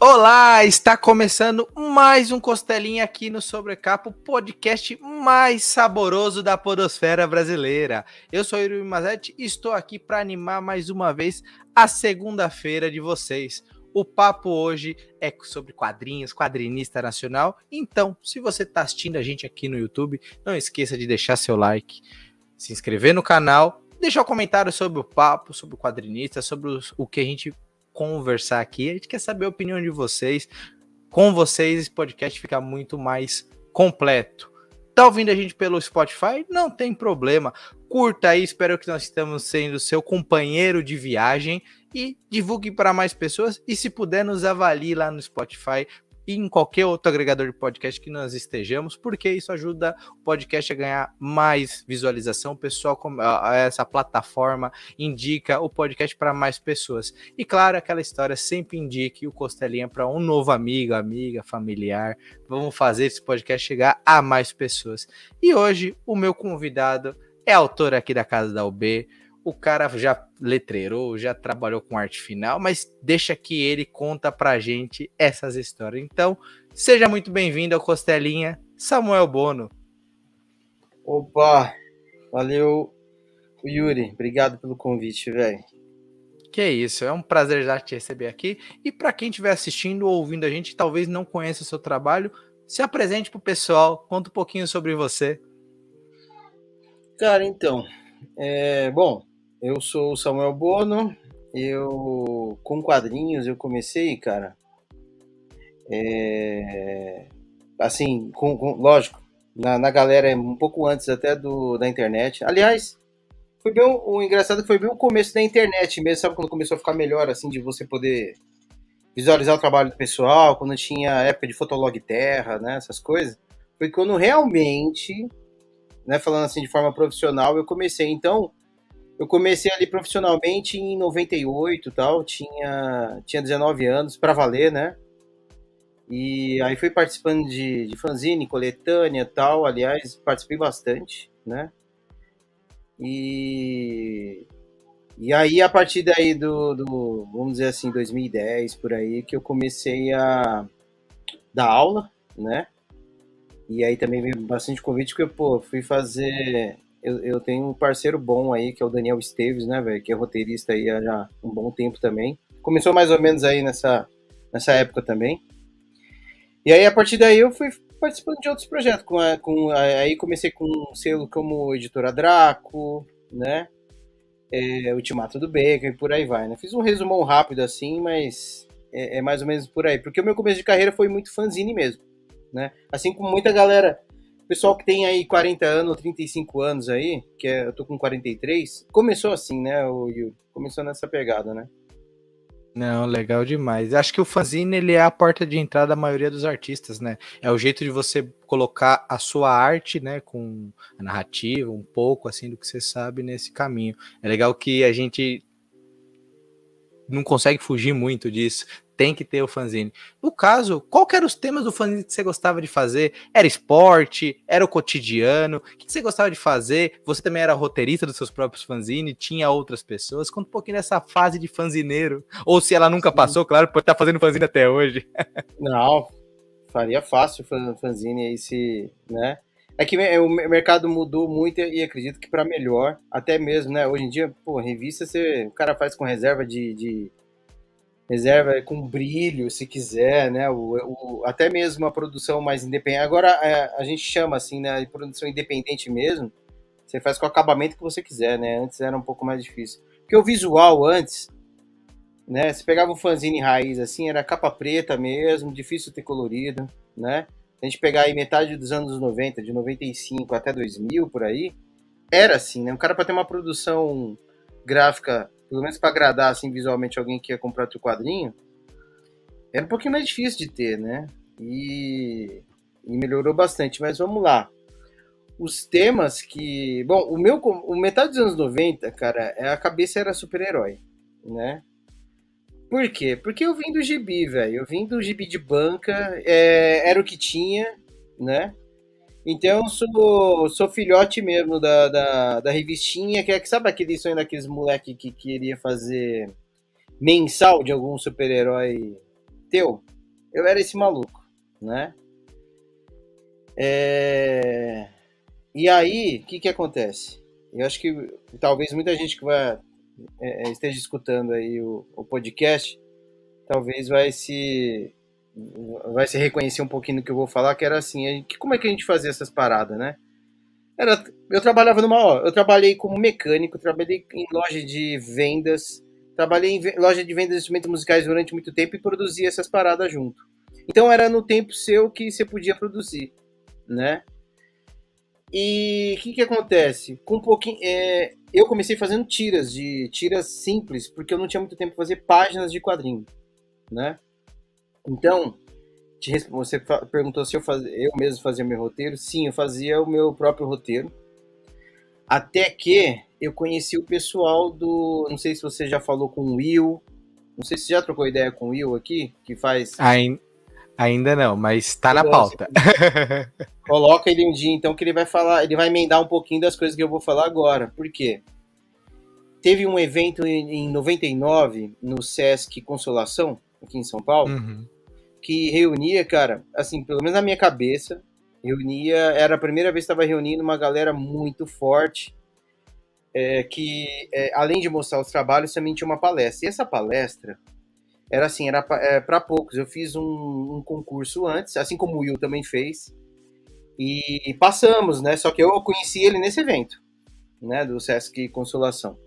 Olá, está começando mais um Costelinha aqui no Sobrecapo, podcast mais saboroso da podosfera brasileira. Eu sou Yuri Mazetti e estou aqui para animar mais uma vez a segunda-feira de vocês. O papo hoje é sobre quadrinhos, quadrinista nacional. Então, se você está assistindo a gente aqui no YouTube, não esqueça de deixar seu like, se inscrever no canal, deixar um comentário sobre o papo, sobre o quadrinista, sobre o que a gente conversar aqui. A gente quer saber a opinião de vocês. Com vocês, esse podcast fica muito mais completo. Tá ouvindo a gente pelo Spotify? Não tem problema. Curta aí, espero que nós estamos sendo seu companheiro de viagem e divulgue para mais pessoas. E se puder, nos avalie lá no Spotify, e em qualquer outro agregador de podcast que nós estejamos, porque isso ajuda o podcast a ganhar mais visualização. O pessoal, essa plataforma indica o podcast para mais pessoas. E claro, aquela história sempre indique o Costelinha para um novo amigo, amiga, familiar. Vamos fazer esse podcast chegar a mais pessoas. E hoje, o meu convidado é autor aqui da Casa da UB o cara já letreirou, já trabalhou com arte final, mas deixa que ele conta pra gente essas histórias. Então, seja muito bem-vindo ao Costelinha, Samuel Bono. Opa, valeu, Yuri, obrigado pelo convite, velho. Que isso, é um prazer já te receber aqui. E para quem estiver assistindo ou ouvindo a gente, talvez não conheça o seu trabalho, se apresente pro pessoal, conta um pouquinho sobre você. Cara, então, é, bom, eu sou o Samuel Bono. Eu, com quadrinhos, eu comecei, cara. É, assim, com, com, lógico, na, na galera um pouco antes até do, da internet. Aliás, foi bem o, o engraçado foi bem o começo da internet mesmo, sabe quando começou a ficar melhor assim de você poder visualizar o trabalho do pessoal, quando tinha época de Fotolog Terra, né, essas coisas. Foi quando realmente, né, falando assim de forma profissional, eu comecei. Então, eu comecei ali profissionalmente em 98 tal, tinha, tinha 19 anos, para valer, né? E aí fui participando de, de fanzine, coletânea tal, aliás, participei bastante, né? E, e aí, a partir daí do, do, vamos dizer assim, 2010, por aí, que eu comecei a dar aula, né? E aí também veio bastante convite, porque, pô, fui fazer eu, eu tenho um parceiro bom aí, que é o Daniel Esteves, né, velho, que é roteirista aí há já um bom tempo também. Começou mais ou menos aí nessa, nessa época também. E aí, a partir daí, eu fui participando de outros projetos. Com, a, com a, aí comecei com um selo como Editora Draco, né? É, Ultimato do Baker e por aí vai, né? Fiz um resumão rápido assim, mas é, é, mais ou menos por aí. Porque o meu começo de carreira foi muito fanzine mesmo, né? Assim como muita galera pessoal que tem aí 40 anos, 35 anos aí, que é, eu tô com 43, começou assim, né, o Yu? Começou nessa pegada, né? Não, legal demais. Acho que o fanzine ele é a porta de entrada da maioria dos artistas, né? É o jeito de você colocar a sua arte, né, com a narrativa, um pouco assim do que você sabe nesse caminho. É legal que a gente não consegue fugir muito disso tem que ter o fanzine. No caso, qual eram os temas do fanzine que você gostava de fazer? Era esporte? Era o cotidiano? O que você gostava de fazer? Você também era roteirista dos seus próprios fanzines? Tinha outras pessoas? Conta um pouquinho dessa fase de fanzineiro. Ou se ela nunca Sim. passou, claro, por estar fazendo fanzine até hoje. Não, faria fácil fanzine aí se, né? É que o mercado mudou muito e acredito que para melhor, até mesmo, né? Hoje em dia, pô, revista você, o cara faz com reserva de, de reserva com brilho, se quiser, né? O, o, até mesmo a produção mais independente. Agora é, a gente chama assim, né? De produção independente mesmo. Você faz com o acabamento que você quiser, né? Antes era um pouco mais difícil. Porque o visual antes, né? Você pegava um fanzine raiz assim, era capa preta mesmo, difícil ter colorido, né? A gente pegar aí metade dos anos 90, de 95 até 2000 por aí, era assim, né? Um cara para ter uma produção gráfica pelo menos para agradar assim visualmente alguém que ia comprar teu quadrinho, era um pouquinho mais difícil de ter, né? E, e melhorou bastante. Mas vamos lá. Os temas que. Bom, o meu. O metade dos anos 90, cara, é, a cabeça era super-herói, né? Por quê? Porque eu vim do gibi, velho. Eu vim do gibi de banca, é, era o que tinha, né? Então sou, sou filhote mesmo da, da, da revistinha, que é que sabe aquele sonho daqueles moleque que queria fazer mensal de algum super-herói Teu, eu era esse maluco, né? É... E aí, o que que acontece? Eu acho que talvez muita gente que vai é, é, esteja escutando aí o, o, podcast, talvez vai se vai se reconhecer um pouquinho do que eu vou falar, que era assim, como é que a gente fazia essas paradas, né? Era, eu trabalhava numa, ó, eu trabalhei como mecânico, trabalhei em loja de vendas, trabalhei em loja de vendas de instrumentos musicais durante muito tempo e produzia essas paradas junto. Então era no tempo seu que você podia produzir, né? E o que, que acontece? Com um pouquinho, é, eu comecei fazendo tiras de tiras simples, porque eu não tinha muito tempo para fazer páginas de quadrinho, né? Então, você perguntou se eu, faz, eu mesmo fazia meu roteiro. Sim, eu fazia o meu próprio roteiro. Até que eu conheci o pessoal do. Não sei se você já falou com o Will. Não sei se você já trocou ideia com o Will aqui, que faz. Ainda, ainda não, mas tá na pauta. Coloca ele um dia, então, que ele vai falar. Ele vai emendar um pouquinho das coisas que eu vou falar agora. Por quê? Teve um evento em 99 no Sesc Consolação, aqui em São Paulo. Uhum que reunia, cara, assim, pelo menos na minha cabeça, reunia, era a primeira vez que estava reunindo uma galera muito forte, é, que é, além de mostrar os trabalhos, também tinha uma palestra. E essa palestra era assim, era para é, poucos. Eu fiz um, um, concurso antes, assim como o Will também fez, e passamos, né? Só que eu conheci ele nesse evento, né, do Sesc Consolação.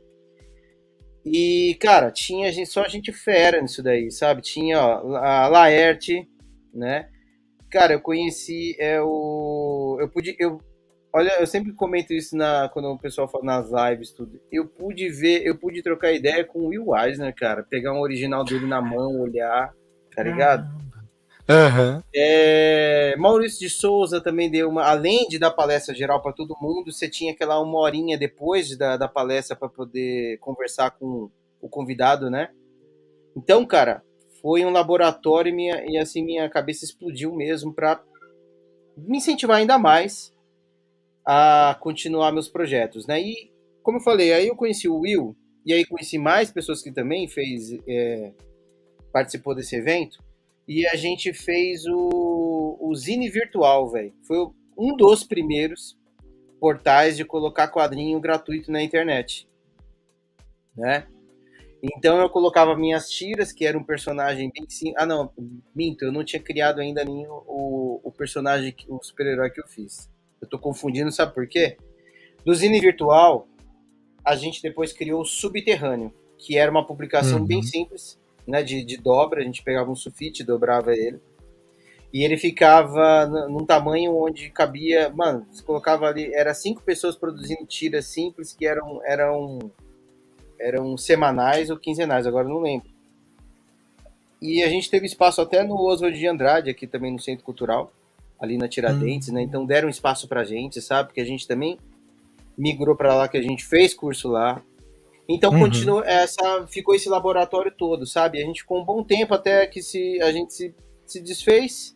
E, cara, tinha gente, só gente fera nisso daí, sabe? Tinha ó, a Laerte, né? Cara, eu conheci é, o. Eu pude. Eu, olha, eu sempre comento isso na, quando o pessoal fala nas lives, tudo. Eu pude ver, eu pude trocar ideia com o Will Eisner, cara. Pegar um original dele na mão, olhar, tá ligado? Uhum. É, Maurício de Souza também deu uma. Além de dar palestra geral para todo mundo, você tinha aquela uma horinha depois da, da palestra para poder conversar com o convidado, né? Então, cara, foi um laboratório e, minha, e assim minha cabeça explodiu mesmo para me incentivar ainda mais a continuar meus projetos, né? E como eu falei, aí eu conheci o Will e aí conheci mais pessoas que também fez é, participou desse evento e a gente fez o, o Zine Virtual, velho. Foi um dos primeiros portais de colocar quadrinho gratuito na internet, né? Então eu colocava minhas tiras, que era um personagem bem sim. Ah, não, minto, eu não tinha criado ainda nem o, o personagem, o super-herói que eu fiz. Eu tô confundindo, sabe por quê? Do Zine Virtual, a gente depois criou o Subterrâneo, que era uma publicação uhum. bem simples, né, de, de dobra, a gente pegava um sulfite, dobrava ele. E ele ficava num tamanho onde cabia, mano, você colocava ali, era cinco pessoas produzindo tiras simples que eram eram eram semanais ou quinzenais, agora não lembro. E a gente teve espaço até no Oswald de Andrade, aqui também no Centro Cultural, ali na Tiradentes, hum. né? Então deram espaço pra gente, sabe? Porque a gente também migrou para lá, que a gente fez curso lá. Então uhum. continua essa, ficou esse laboratório todo, sabe? A gente ficou um bom tempo até que se, a gente se, se desfez.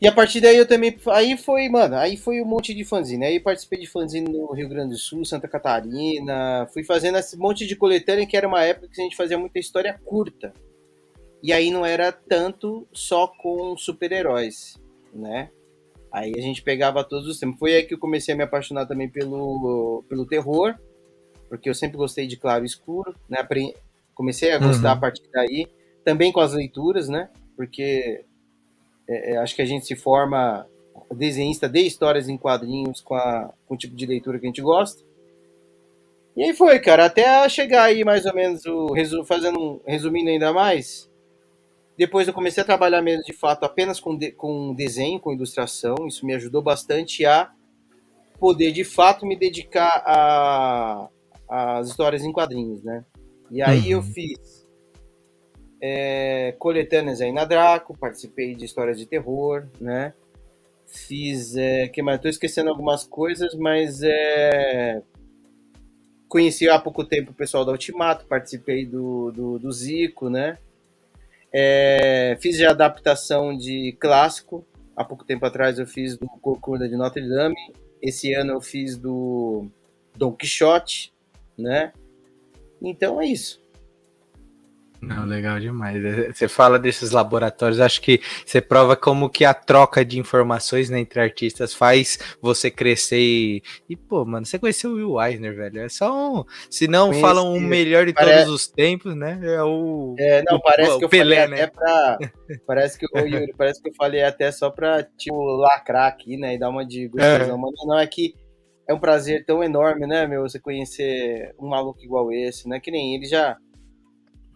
E a partir daí eu também. Aí foi, mano, aí foi um monte de fanzine. Aí participei de fanzine no Rio Grande do Sul, Santa Catarina. Fui fazendo esse monte de coletânea, que era uma época que a gente fazia muita história curta. E aí não era tanto só com super-heróis, né? Aí a gente pegava todos os temas. Foi aí que eu comecei a me apaixonar também pelo, pelo terror porque eu sempre gostei de claro e escuro, né? Comecei a gostar uhum. a partir daí, também com as leituras, né? Porque é, é, acho que a gente se forma desenhista de histórias em quadrinhos com, a, com o tipo de leitura que a gente gosta. E aí foi, cara, até chegar aí mais ou menos, o, fazendo um, resumindo ainda mais, depois eu comecei a trabalhar mesmo de fato apenas com, de, com desenho, com ilustração, isso me ajudou bastante a poder de fato me dedicar a, as histórias em quadrinhos, né? E aí uhum. eu fiz é, coletâneas aí na Draco, participei de histórias de terror, né? Fiz, é, que mais? Tô esquecendo algumas coisas, mas é, conheci há pouco tempo o pessoal da Ultimato, participei do, do, do Zico, né? É, fiz a adaptação de clássico, há pouco tempo atrás eu fiz do Corcunda de Notre Dame, esse ano eu fiz do Don Quixote, né? Então é isso. Não, legal demais. É, você fala desses laboratórios, acho que você prova como que a troca de informações né, entre artistas faz você crescer e, e, pô, mano, você conheceu o Will Eisner, velho. É só um. Se não Conheci. falam o melhor de parece... todos os tempos, né? É o. É, não, parece o, que eu Pelé, falei né? até pra. Parece que, eu, Yuri, parece que eu falei até só pra, tipo, lacrar aqui, né? E dar uma de é. Mas não é que é um prazer tão enorme, né, meu, você conhecer um maluco igual esse, né? Que nem ele já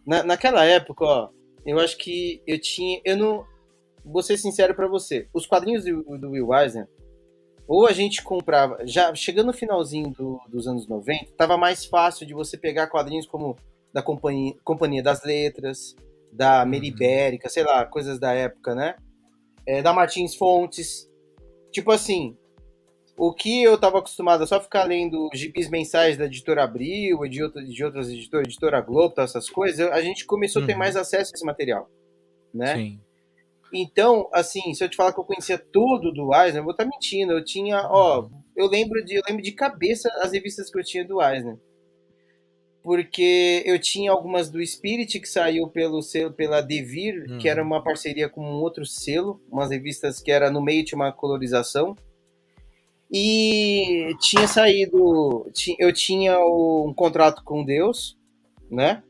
na, naquela época, ó, eu acho que eu tinha. Eu não. Vou ser sincero para você. Os quadrinhos do, do, Will Eisner, ou a gente comprava. Já chegando no finalzinho do, dos anos 90, tava mais fácil de você pegar quadrinhos como da Companhia, Companhia das Letras, da Meribérica, sei lá, coisas da época, né? É, da Martins Fontes. Tipo assim, o que eu estava acostumado a só ficar lendo gibis mensais da editora Abril e de, outra, de outras editoras, editora Globo, essas coisas, a gente começou uhum. a ter uhum. mais acesso a esse material, né? Sim. Então, assim, se eu te falar que eu conhecia tudo do Eisner, eu vou estar tá mentindo. Eu tinha, ó, uhum. eu lembro de, eu lembro de cabeça as revistas que eu tinha do Eisner. Porque eu tinha algumas do Spirit que saiu pelo selo pela Devir, uhum. que era uhum. uma parceria com um outro selo, umas revistas que era no meio de uma colorização. E tinha saído. Eu tinha um contrato com Deus, né?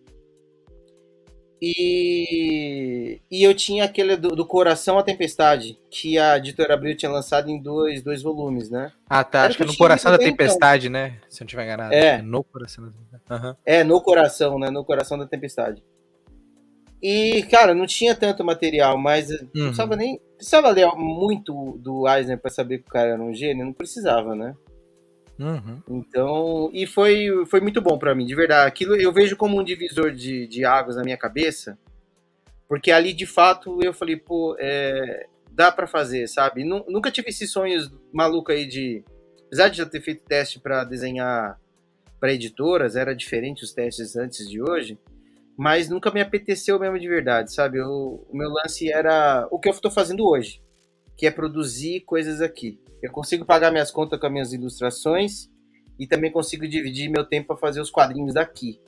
E, e eu tinha aquele do, do, Coração à Tempestade, que a editora Abril tinha lançado em dois, dois volumes, né? Ah, tá. Era Acho que, é no Coração da. Tempestade, então. né? Se eu não estiver enganado. É. é. No Coração da Tempestade. Uhum. É, no Coração, né? No Coração da Tempestade. E, cara, não tinha tanto material, mas uhum. não precisava nem. Precisava ler muito do Eisner para saber que o cara era um gênio? Não precisava, né? Uhum. Então, e foi, foi muito bom para mim, de verdade. Aquilo eu vejo como um divisor de, de águas na minha cabeça, porque ali de fato eu falei, pô, é, dá para fazer, sabe? Nunca tive esses sonhos malucos aí de. Apesar de já ter feito teste para desenhar para editoras, era diferente os testes antes de hoje mas nunca me apeteceu mesmo de verdade, sabe? O meu lance era o que eu estou fazendo hoje, que é produzir coisas aqui. Eu consigo pagar minhas contas com as minhas ilustrações e também consigo dividir meu tempo para fazer os quadrinhos daqui,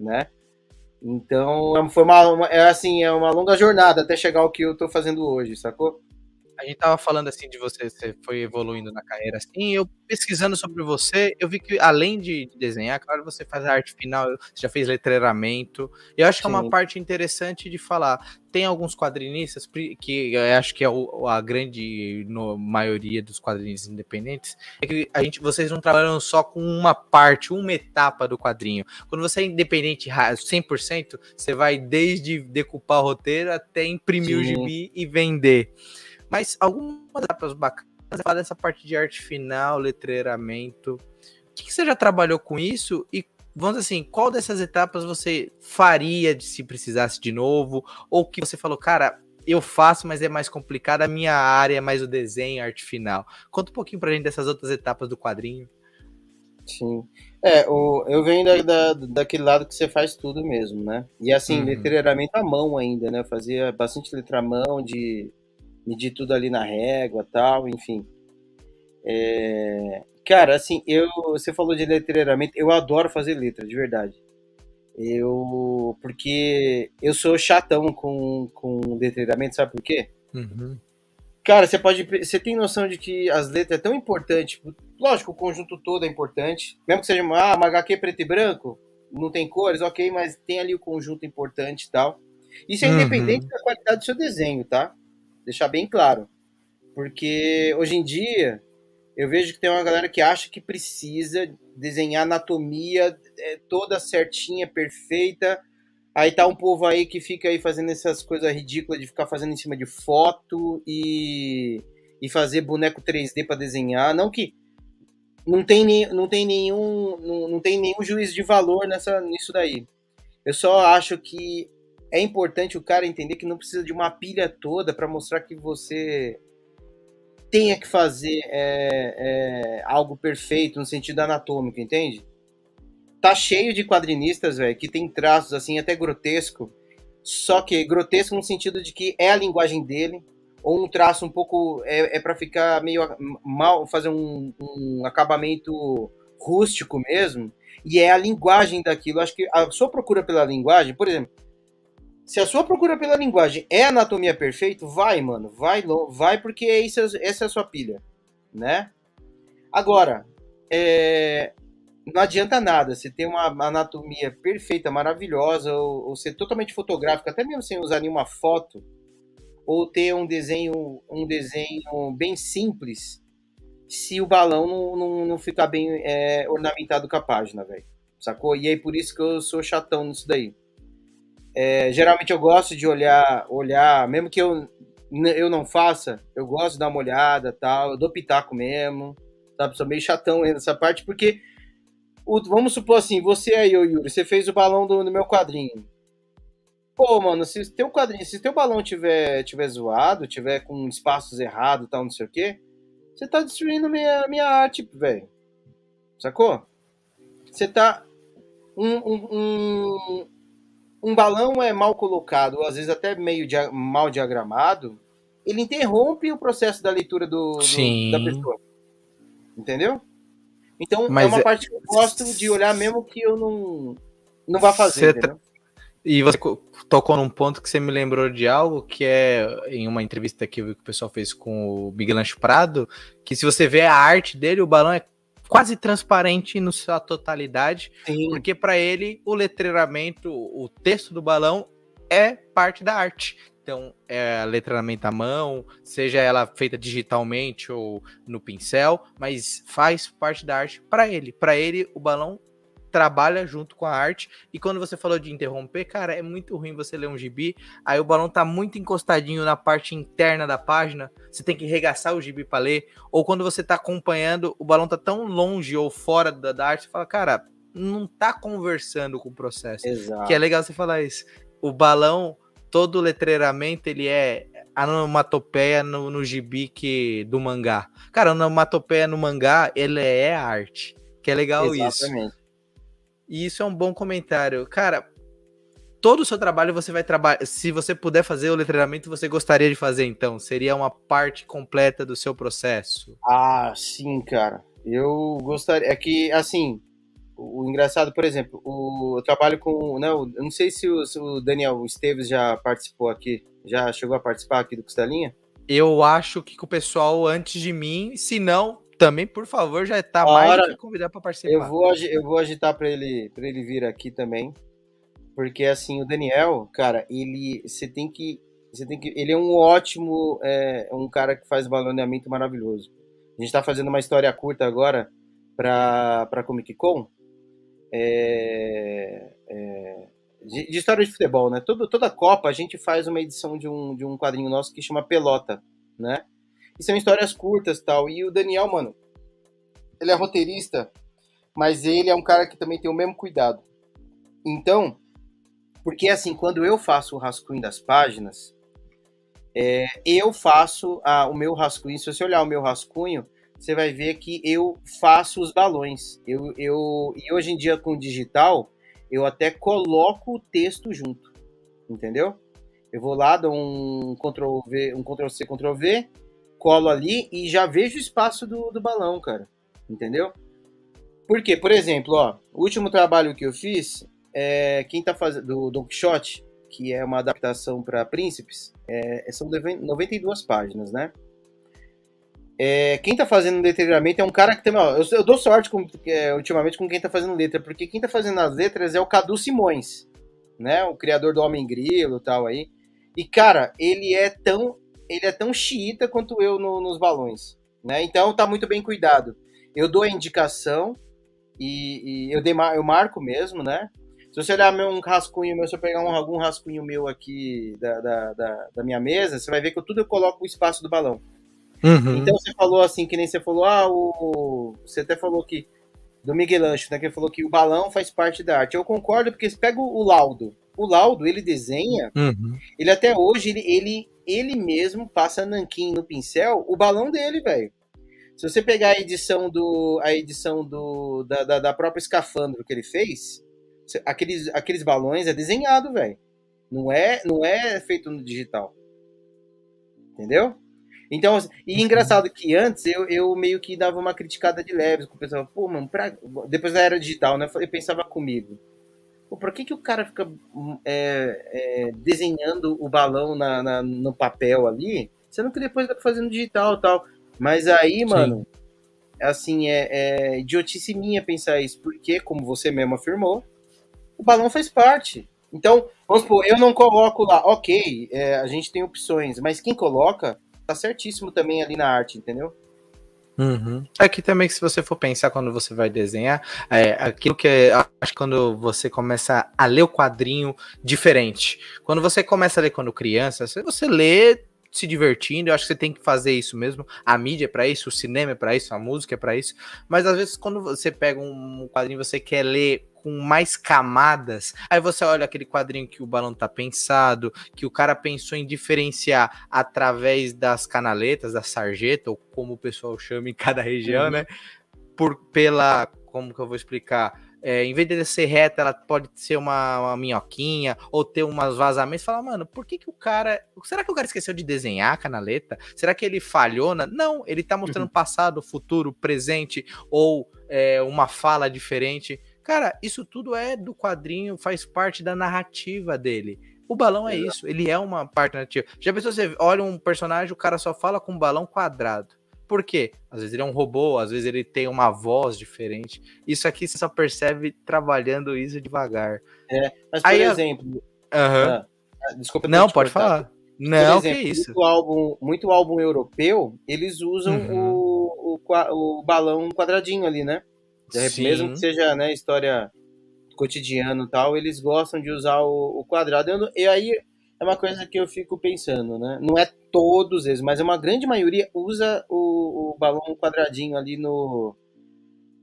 né? Então, foi uma, uma, é assim, é uma longa jornada até chegar ao que eu estou fazendo hoje, sacou? A gente tava falando assim de você, você foi evoluindo na carreira assim, eu pesquisando sobre você, eu vi que além de desenhar, claro, você faz a arte final, você já fez letreiramento. Eu acho Sim. que é uma parte interessante de falar. Tem alguns quadrinistas que eu acho que é a grande no, maioria dos quadrinistas independentes, é que a gente, vocês não trabalham só com uma parte, uma etapa do quadrinho. Quando você é independente 100%, você vai desde decupar o roteiro até imprimir Sim. o gibi e vender. Mas algumas etapas bacanas é falar dessa parte de arte final, letreiramento. O que, que você já trabalhou com isso e vamos assim, qual dessas etapas você faria se precisasse de novo? Ou que você falou, cara, eu faço, mas é mais complicado, a minha área é mais o desenho, arte final. Conta um pouquinho pra gente dessas outras etapas do quadrinho. Sim. É, o, eu venho da, da, daquele lado que você faz tudo mesmo, né? E assim, uhum. letreiramento à mão ainda, né? Eu fazia bastante letra à mão, de medir tudo ali na régua tal, enfim. É... Cara, assim, eu, você falou de letreiramento, eu adoro fazer letra, de verdade. Eu, porque eu sou chatão com, com letreiramento, sabe por quê? Uhum. Cara, você pode, você tem noção de que as letras é tão importante, lógico, o conjunto todo é importante, mesmo que seja uma, ah, uma HQ preto e branco, não tem cores, ok, mas tem ali o conjunto importante e tal. Isso é uhum. independente da qualidade do seu desenho, tá? Deixar bem claro. Porque hoje em dia eu vejo que tem uma galera que acha que precisa desenhar anatomia é, toda certinha, perfeita. Aí tá um povo aí que fica aí fazendo essas coisas ridículas de ficar fazendo em cima de foto e, e fazer boneco 3D para desenhar. Não que não tem, não tem nenhum não, não tem nenhum juízo de valor nessa nisso daí. Eu só acho que é importante o cara entender que não precisa de uma pilha toda para mostrar que você tenha que fazer é, é, algo perfeito no sentido anatômico, entende? Tá cheio de quadrinistas, velho, que tem traços assim até grotesco, só que grotesco no sentido de que é a linguagem dele, ou um traço um pouco é, é para ficar meio mal, fazer um, um acabamento rústico mesmo, e é a linguagem daquilo. Acho que a sua procura pela linguagem, por exemplo, Se a sua procura pela linguagem é anatomia perfeito, vai, mano, vai, vai porque essa, essa é a sua pilha, né? Agora, é, não adianta nada você ter uma anatomia perfeita, maravilhosa, ou, ou, ser totalmente fotográfico, até mesmo sem usar nenhuma foto, ou ter um desenho, um desenho bem simples, se o balão não, não, não ficar bem é, ornamentado com a página, velho. Sacou? E aí por isso que eu sou chatão nisso daí. É, geralmente eu gosto de olhar, olhar, mesmo que eu, eu não faça, eu gosto de dar uma olhada tal, eu dou pitaco mesmo, sabe? Sou meio chatão nessa parte, porque o, vamos supor assim, você aí, ô Yuri, você fez o balão do, do meu quadrinho. Pô, mano, se teu quadrinho, se teu balão tiver, tiver zoado, tiver com espaços errados tal, não sei o quê, você tá destruindo minha, minha arte, velho. Sacou? Você tá. Um, um, um, balão é mal colocado, ou às vezes até meio dia, mal diagramado, ele interrompe o processo da leitura do, do da pessoa. Entendeu? Então Mas é uma é... parte que eu gosto de olhar mesmo que eu não, não vá fazer. Tá... E você tocou num ponto que você me lembrou de algo que é em uma entrevista que o pessoal fez com o Miguel Lanche Prado, que se você vê a arte dele, o balão é quase transparente na sua totalidade, Sim. porque para ele o letreiramento, o texto do balão é parte da arte. Então, é letramento à mão, seja ela feita digitalmente ou no pincel, mas faz parte da arte para ele. Para ele, o balão trabalha junto com a arte. E quando você falou de interromper, cara, é muito ruim você ler um gibi, aí o balão tá muito encostadinho na parte interna da página, você tem que regaçar o gibi para ler, ou quando você tá acompanhando, o balão tá tão longe ou fora da, da arte, você fala, cara, não tá conversando com o processo. Exato. Que é legal você falar isso. O balão todo o letreiramento ele é onomatopeia no, no gibi que, do mangá. Cara, a onomatopeia no mangá, ele é arte. Que é legal Exatamente. isso. E isso é um bom comentário. Cara, todo o seu trabalho você vai trabalhar. Se você puder fazer o letreiramento, você gostaria de fazer, então? Seria uma parte completa do seu processo? Ah, sim, cara. Eu gostaria. É que, assim, o engraçado, por exemplo, o, eu trabalho com. Não, né, eu não sei se o, se o, Daniel Esteves já participou aqui, já chegou a participar aqui do Costelinha. Eu acho que com o pessoal antes de mim, se não, também, por favor, já tá Ora, mais que convidar para participar. Eu vou, eu vou agitar para ele, ele vir aqui também, porque assim, o Daniel, cara, ele, você tem que, você tem que, ele é um ótimo, é, um cara que faz baloneamento maravilhoso. A gente tá fazendo uma história curta agora para para Comic Con, é, é, de, de, história de futebol, né? Todo, toda Copa a gente faz uma edição de um, de um quadrinho nosso que chama Pelota, né? E são histórias curtas tal. E o Daniel, mano, ele é roteirista, mas ele é um cara que também tem o mesmo cuidado. Então, porque assim, quando eu faço o rascunho das páginas, é, eu faço a, o meu rascunho. Se você olhar o meu rascunho, você vai ver que eu faço os balões. Eu, eu, e hoje em dia, com digital, eu até coloco o texto junto. Entendeu? Eu vou lá, dou um Ctrl V, um Ctrl C, Ctrl V, colo ali e já vejo o espaço do, do balão, cara. Entendeu? Por quê? Por exemplo, ó, o último trabalho que eu fiz, é, quem tá fazendo, do Don Quixote, que é uma adaptação para príncipes, é, são 92 páginas, né? É, quem tá fazendo letramento é um cara que tem. Ó, eu, eu, dou sorte com, é, ultimamente com quem tá fazendo letra, porque quem tá fazendo as letras é o Cadu Simões, né? O criador do Homem Grilo e tal aí. E, cara, ele é tão. Ele é tão xiita quanto eu no, nos balões. Né? Então tá muito bem cuidado. Eu dou a indicação e, e eu, eu marco mesmo, né? Se você olhar meu, um rascunho meu, se eu pegar um, algum rascunho meu aqui da, da, da, da minha mesa, você vai ver que eu, tudo eu coloco o espaço do balão. Uhum. Então você falou assim, que nem você falou, ah, o. Você até falou que. Do Miguel Ancho, né? Que ele falou que o balão faz parte da arte. Eu concordo, porque você pega o laudo. O laudo, ele desenha, uhum. ele até hoje, ele, ele, ele mesmo passa nanquim no pincel o balão dele, velho. Se você pegar a edição do. a edição do. da, da, da própria escafandro que ele fez, aqueles, aqueles balões é desenhado, velho. Não é, não é feito no digital. Entendeu? Então, assim, e engraçado que antes eu, eu meio que dava uma criticada de leves, com o pessoal, pô, mano, pra... depois da era digital, né? Eu pensava comigo. Pô, por que, que o cara fica hum, é, é, desenhando o balão na, na, no papel ali, sendo que depois dá pra fazer no digital e tal. Mas aí, mano, Sim. assim, é, é idiotice minha pensar isso, porque, como você mesmo afirmou, o balão faz parte. Então, vamos supor, eu não coloco lá, ok, é, a gente tem opções, mas quem coloca tá certíssimo também ali na arte, entendeu? Uhum. Aqui também, se você for pensar quando você vai desenhar, é, aquilo que acho que quando você começa a ler o quadrinho diferente. Quando você começa a ler quando criança, você lê se divertindo, eu acho que você tem que fazer isso mesmo. A mídia é para isso, o cinema é para isso, a música é para isso. Mas às vezes quando você pega um quadrinho, você quer ler com mais camadas. Aí você olha aquele quadrinho que o balão tá pensado, que o cara pensou em diferenciar através das canaletas, da sarjeta, ou como o pessoal chama em cada região, uhum. né? Por, pela, como que eu vou explicar? É, em vez de ser reta, ela pode ser uma, uma minhoquinha ou ter umas vazamentos. Fala, mano, por que, que o cara. Será que o cara esqueceu de desenhar a canaleta? Será que ele falhou? Na... Não, ele tá mostrando uhum. passado, futuro, presente ou é, uma fala diferente. Cara, isso tudo é do quadrinho, faz parte da narrativa dele. O balão é isso, ele é uma parte narrativa. Já pensou, você olha um personagem, o cara só fala com um balão quadrado. Por quê? Às vezes ele é um robô, às vezes ele tem uma voz diferente. Isso aqui você só percebe trabalhando isso devagar. É, mas por Aí, exemplo. Uhum. Ah, desculpa. Não, pode falar. Não, exemplo, que isso. Muito álbum, muito álbum europeu, eles usam uhum. o, o, o balão quadradinho ali, né? Sim. Mesmo que seja né, história cotidiana e tal, eles gostam de usar o, o quadrado. Eu, e aí é uma coisa que eu fico pensando, né? Não é todos eles, mas é uma grande maioria usa o, o balão quadradinho ali no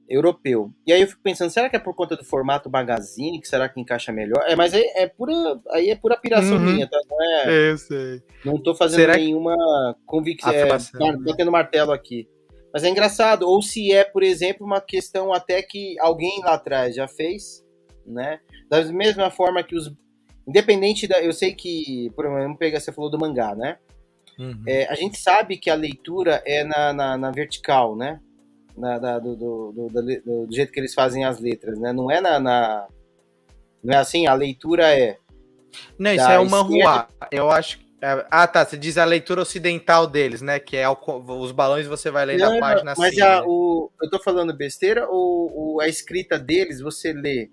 europeu. E aí eu fico pensando, será que é por conta do formato magazine que será que encaixa melhor? É, mas é, é pura, aí é pura piração uhum. minha, tá? Não é. Eu sei. Não tô fazendo será nenhuma convicção, é, batendo martelo aqui. Mas é engraçado, ou se é, por exemplo, uma questão até que alguém lá atrás já fez, né? Da mesma forma que os. Independente da. Eu sei que. Por exemplo, pegar, você falou do mangá, né? Uhum. É, a gente sabe que a leitura é na, na, na vertical, né? Na, da, do, do, do, do, jeito que eles fazem as letras, né? Não é na, na. Não é assim? A leitura é. Não, isso é uma rua. Eu acho ah, tá. Você diz a leitura ocidental deles, né? Que é os balões você vai lendo não, a página Mas assim, a, né? o, eu tô falando besteira ou, a escrita deles você lê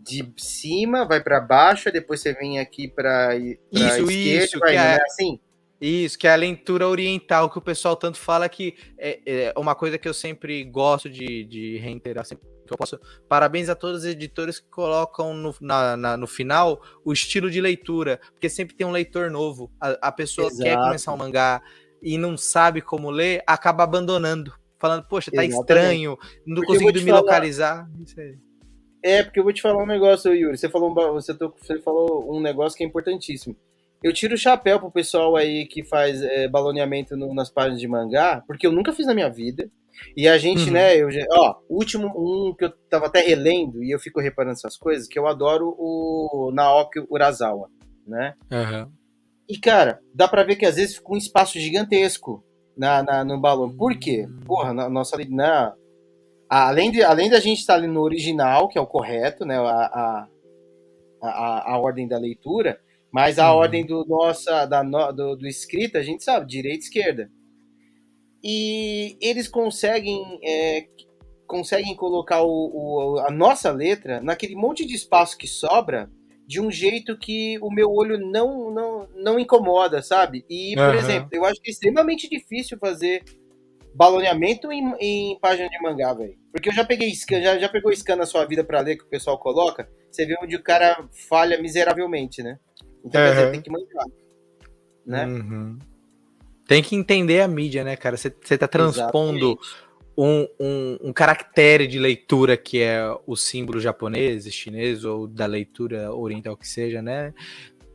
de cima, vai para baixo, depois você vem aqui para isso, esquerda, isso, vai, que é, é assim? Isso, que é a leitura oriental que o pessoal tanto fala que é, é uma coisa que eu sempre gosto de, de reiterar sempre que eu posso. Parabéns a todos os editores que colocam no, na, na, no final o estilo de leitura, porque sempre tem um leitor novo. A, a pessoa Exato. quer começar um mangá e não sabe como ler, acaba abandonando, falando, poxa, tá Exatamente. estranho, não tô conseguindo me falar... localizar. É, porque eu vou te falar um negócio, Yuri. Você falou, você, você falou um negócio que é importantíssimo. Eu tiro o chapéu pro pessoal aí que faz é, baloneamento no, nas páginas de mangá, porque eu nunca fiz na minha vida. E a gente, uhum. né, eu, ó, o último um que eu tava até relendo e eu fico reparando essas coisas, que eu adoro o Naoki Urasawa, né? Uhum. E, cara, dá pra ver que às vezes fica um espaço gigantesco na, na no balão. Por quê? Porra, na, nossa na, além, de, além da gente estar ali no original, que é o correto, né, a, a, a, a ordem da leitura, mas a uhum. ordem do nossa da, do, do escrita, a gente sabe, direita e esquerda e eles conseguem é, conseguem colocar o, o, a nossa letra naquele monte de espaço que sobra de um jeito que o meu olho não não, não incomoda, sabe? E, por uhum. exemplo, eu acho que é extremamente difícil fazer baloneamento em, em página de mangá, velho. Porque eu já peguei scan, já, já pegou scan na sua vida para ler que o pessoal coloca, você vê onde o cara falha miseravelmente, né? Então, uhum. quer dizer, tem que manjar, né? Uhum. Tem que entender a mídia, né, cara? Você tá transpondo um, um, um, caractere de leitura que é o símbolo japonês, chinês ou da leitura oriental que seja, né?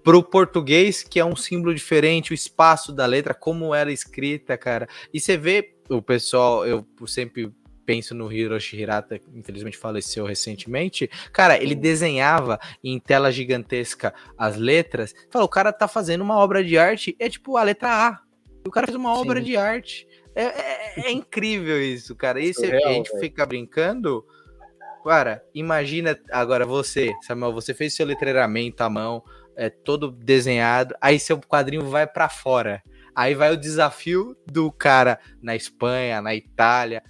Pro português, que é um símbolo diferente, o espaço da letra, como era escrita, cara. E você vê o pessoal, eu sempre penso no Hiroshi Hirata, que infelizmente faleceu recentemente, cara, ele desenhava em tela gigantesca as letras. Fala, o cara tá fazendo uma obra de arte, é tipo a letra A. O cara fez uma Sim. obra de arte. É, é, é, incrível isso, cara. E se a gente fica brincando, Cara, imagina agora você, Samuel, você fez seu letreiramento à mão, é todo desenhado, aí seu quadrinho vai para fora. Aí vai o desafio do cara na Espanha, na Itália,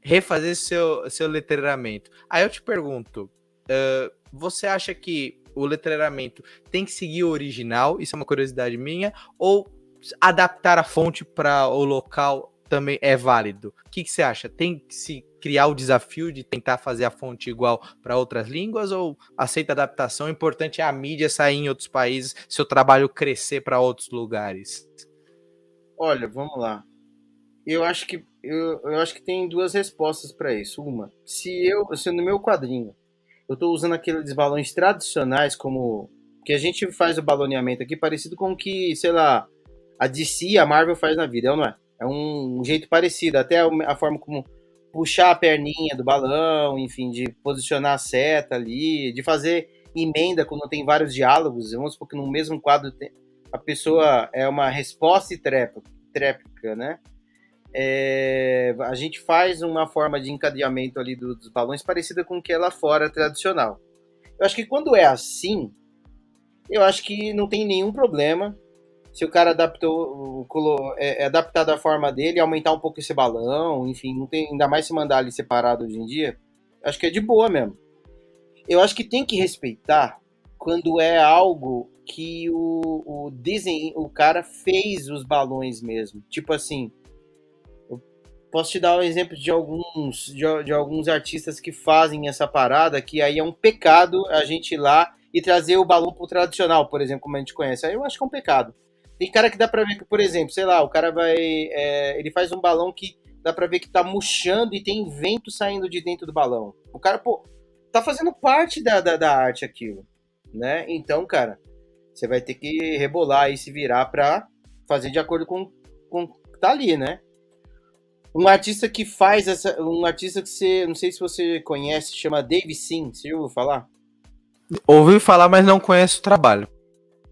refazer seu, seu letreiramento. Aí eu te pergunto, uh, você acha que o letreiramento tem que seguir o original? Isso é uma curiosidade minha. Ou adaptar a fonte para o local também é válido? O que, que você acha? Tem que se criar o desafio de tentar fazer a fonte igual para outras línguas ou aceita adaptação? O importante é a mídia sair em outros países, seu trabalho crescer para outros lugares. Olha, vamos lá. Eu acho que eu, eu acho que tem duas respostas para isso. Uma, se eu, se no meu quadrinho eu estou usando aqueles balões tradicionais como que a gente faz o baloneamento aqui parecido com o que, sei lá, a DC a Marvel faz na vida, não é? É um, jeito parecido, até a, forma como puxar a perninha do balão, enfim, de posicionar a seta ali, de fazer emenda quando tem vários diálogos. Vamos supor que no mesmo quadro a pessoa é uma resposta e tréplica, né? É, a gente faz uma forma de encadeamento ali dos balões parecida com o que é lá fora tradicional. Eu acho que quando é assim, eu acho que não tem nenhum problema se o cara adaptou, é, é adaptar da forma dele, aumentar um pouco esse balão, enfim, não tem, ainda mais se mandar ali separado hoje em dia, acho que é de boa mesmo. Eu acho que tem que respeitar quando é algo que o, o desenho, o cara fez os balões mesmo. Tipo assim, posso te dar um exemplo de alguns de, de, alguns artistas que fazem essa parada, que aí é um pecado a gente ir lá e trazer o balão pro tradicional, por exemplo, como a gente conhece. Aí eu acho que é um pecado. Tem cara que dá pra ver que, por exemplo, sei lá, o cara vai. É, ele faz um balão que dá pra ver que tá murchando e tem vento saindo de dentro do balão. O cara, pô, tá fazendo parte da, da, da arte aquilo, né? Então, cara, você vai ter que rebolar e se virar pra fazer de acordo com, com tá ali, né? Um artista que faz essa. Um artista que você. Não sei se você conhece, chama Dave Sim. Você já ouviu falar? Ouvi falar, mas não conheço o trabalho.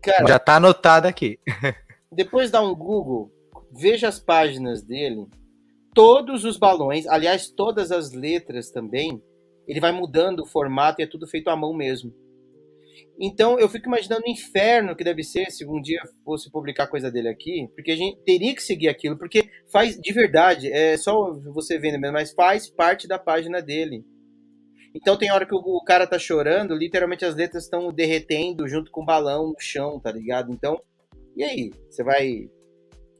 Cara, Já tá anotado aqui. depois dá um Google, veja as páginas dele. Todos os balões, aliás, todas as letras também, ele vai mudando o formato e é tudo feito à mão mesmo. Então eu fico imaginando o inferno que deve ser se um dia fosse publicar coisa dele aqui, porque a gente teria que seguir aquilo, porque faz de verdade, é só você vendo mesmo, mas faz parte da página dele. Então tem hora que o, cara tá chorando, literalmente as letras estão derretendo junto com o balão no chão, tá ligado? Então, e aí? Você vai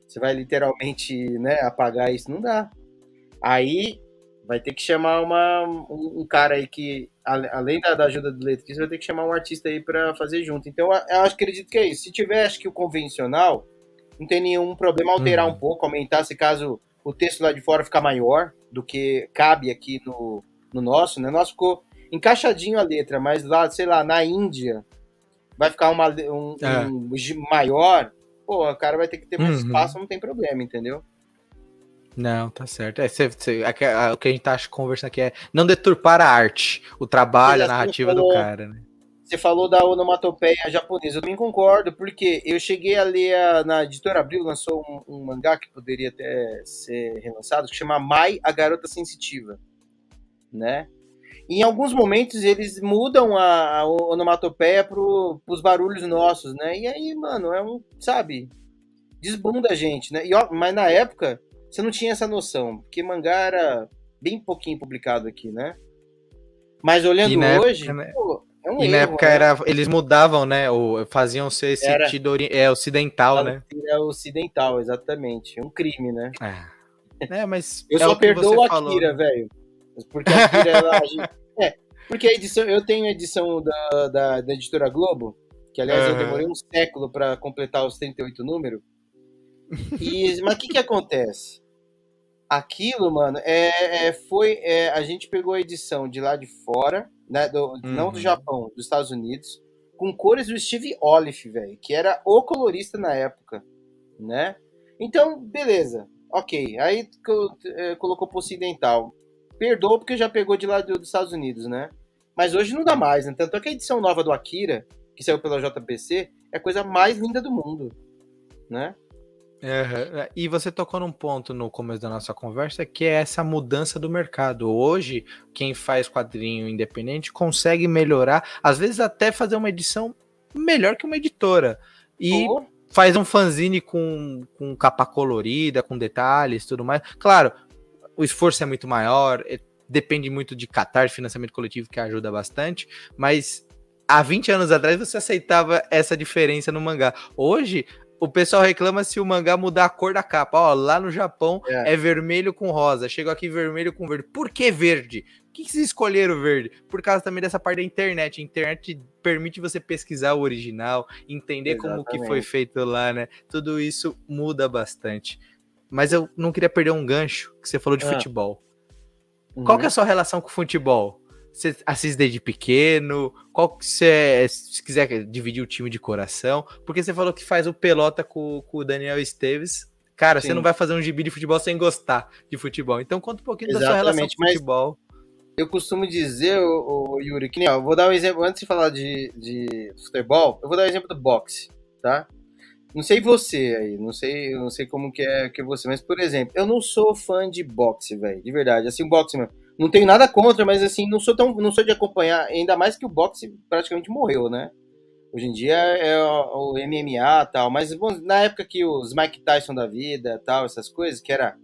você vai literalmente, né, apagar isso? Não dá. Aí vai ter que chamar uma, um, um cara aí que, além da, da ajuda do letrista, vai ter que chamar um artista aí para fazer junto. Então, eu, acredito que é isso. Se tiver, acho que o convencional, não tem nenhum problema alterar uhum. um pouco, aumentar, se caso o texto lá de fora ficar maior do que cabe aqui no, no nosso, né? Nosso ficou encaixadinho a letra, mas lá, sei lá, na Índia vai ficar uma, um, é. um maior, pô, o cara vai ter que ter mais uhum. espaço, não tem problema, entendeu? Não, tá certo. É, cê, cê, o que a gente tá conversando aqui é não deturpar a arte, o trabalho, a narrativa falou, do cara, né? Você falou da onomatopeia japonesa, eu também concordo, porque eu cheguei a ler a, na editora Abril, lançou um, um, mangá que poderia até ser relançado, que chama Mai, a Garota Sensitiva né? Em alguns momentos eles mudam a, a onomatopeia para os barulhos nossos, né? E aí, mano, é um, sabe, desbunda a gente, né? E, ó, mas na época você não tinha essa noção, porque mangá era bem pouquinho publicado aqui, né? Mas olhando hoje, época, né? pô, é um e erro, na época né? era, eles mudavam, né? Ou faziam ser era, sentido é, ocidental, né? Era ocidental, exatamente. Um crime, né? É, é mas. Eu é só perdoo a Akira, velho. Porque a é, porque a edição, eu tenho a edição da, da, da editora Globo, que aliás uhum. eu demorei um século para completar os 38 números. E, mas o que que acontece? Aquilo, mano, é, é foi. É, a gente pegou a edição de lá de fora, né, do, uhum. não do uhum. Japão, dos Estados Unidos, com cores do Steve Olive, velho, que era o colorista na época, né? Então, beleza, ok. Aí é, colocou pro ocidental perdoa porque já pegou de lá dos Estados Unidos, né? Mas hoje não dá mais, né? Tanto é que a edição nova do Akira, que saiu pela JPC, é a coisa mais linda do mundo, né? Uhum. E você tocou num ponto no começo da nossa conversa que é essa mudança do mercado. Hoje, quem faz quadrinho independente consegue melhorar, às vezes até fazer uma edição melhor que uma editora. E oh. faz um fanzine com, com capa colorida, com detalhes tudo mais. Claro, o esforço é muito maior, é, depende muito de catar, financiamento coletivo, que ajuda bastante, mas há 20 anos atrás você aceitava essa diferença no mangá. Hoje, o pessoal reclama se o mangá mudar a cor da capa. Ó, lá no Japão é, é vermelho com rosa. Chegou aqui vermelho com verde. Por que verde? Por que, vocês escolheram verde? Por causa também dessa parte da internet. A internet permite você pesquisar o original, entender Exatamente. como que foi feito lá, né? Tudo isso muda bastante. Mas eu não queria perder um gancho que você falou de ah. futebol. Uhum. Qual que é a sua relação com o futebol? Você assiste desde pequeno? Qual que você, se quiser dividir o time de coração? Porque você falou que faz o pelota com, com o Daniel Esteves. Cara, Sim. você não vai fazer um gibi de futebol sem gostar de futebol. Então conta um pouquinho Exatamente, da sua relação com o futebol. Eu costumo dizer, o, o Yuri, que nem, ó, eu vou dar um exemplo, antes de falar de, de futebol, eu vou dar um exemplo do boxe, tá? Não sei você aí, não sei, não sei como que é que é você, mas por exemplo, eu não sou fã de boxe, velho, de verdade. Assim, boxe, mano. Não tenho nada contra, mas assim, não sou tão, não sou de acompanhar, ainda mais que o boxe praticamente morreu, né? Hoje em dia é o, o MMA tal, mas bom, na época que os Mike Tyson da vida, tal, essas coisas, que era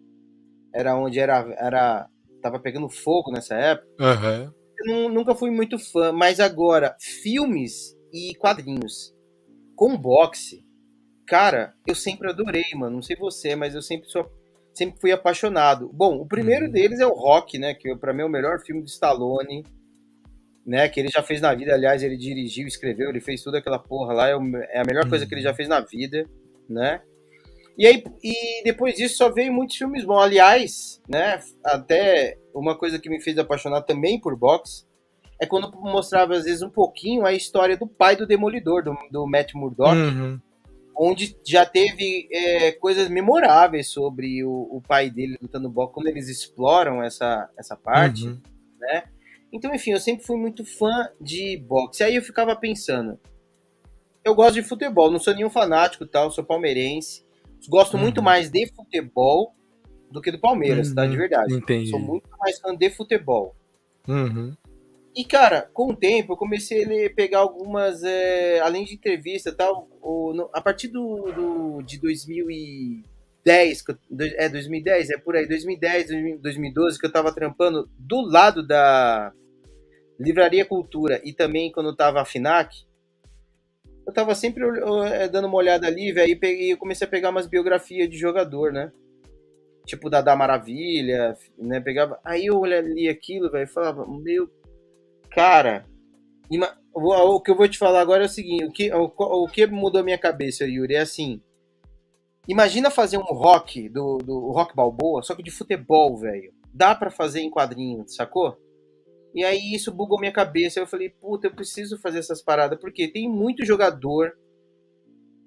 era onde era era tava pegando fogo nessa época. Uhum. Eu nunca fui muito fã, mas agora filmes e quadrinhos com boxe, cara, eu sempre adorei, mano. Não sei você, mas eu sempre sou sempre fui apaixonado. Bom, o primeiro uhum. deles é o Rock, né? Que para mim é o melhor filme de Stallone, né? Que ele já fez na vida. Aliás, ele dirigiu, escreveu, ele fez tudo aquela porra lá. É, é a melhor uhum. coisa que ele já fez na vida, né? E aí, e depois disso só veio muitos filmes bons. Aliás, né? Até uma coisa que me fez apaixonar também por boxe é quando mostrava às vezes um pouquinho a história do pai do Demolidor, do, do Matt Murdock. Uhum onde já teve é, coisas memoráveis sobre o, o, pai dele lutando boxe, como eles exploram essa, essa parte, uhum. né? Então, enfim, eu sempre fui muito fã de boxe. Aí eu ficava pensando, eu gosto de futebol, não sou nenhum fanático tal, sou palmeirense, gosto uhum. muito mais de futebol do que do Palmeiras, uhum. tá? De uhum. verdade. Entendi. Sou muito mais fã de futebol. Uhum. E, cara, com o tempo, eu comecei a pegar algumas, é, além de entrevista e tal, no, a partir do, do, de 2010, é 2010, é por aí, 2010, 2012, que eu tava trampando do lado da Livraria Cultura e também quando eu tava a FINAC, eu tava sempre é, dando uma olhada ali, velho, e eu comecei a pegar umas biografias de jogador, né? Tipo da da Maravilha, né? Pegava. Aí eu li aquilo, velho, e falava, meu Cara, o que eu vou te falar agora é o seguinte: o que, o, o que mudou minha cabeça, Yuri, é assim. Imagina fazer um rock do, do rock balboa, só que de futebol, velho. Dá para fazer em quadrinho, sacou? E aí isso bugou minha cabeça. Eu falei, puta, eu preciso fazer essas paradas, porque tem muito jogador.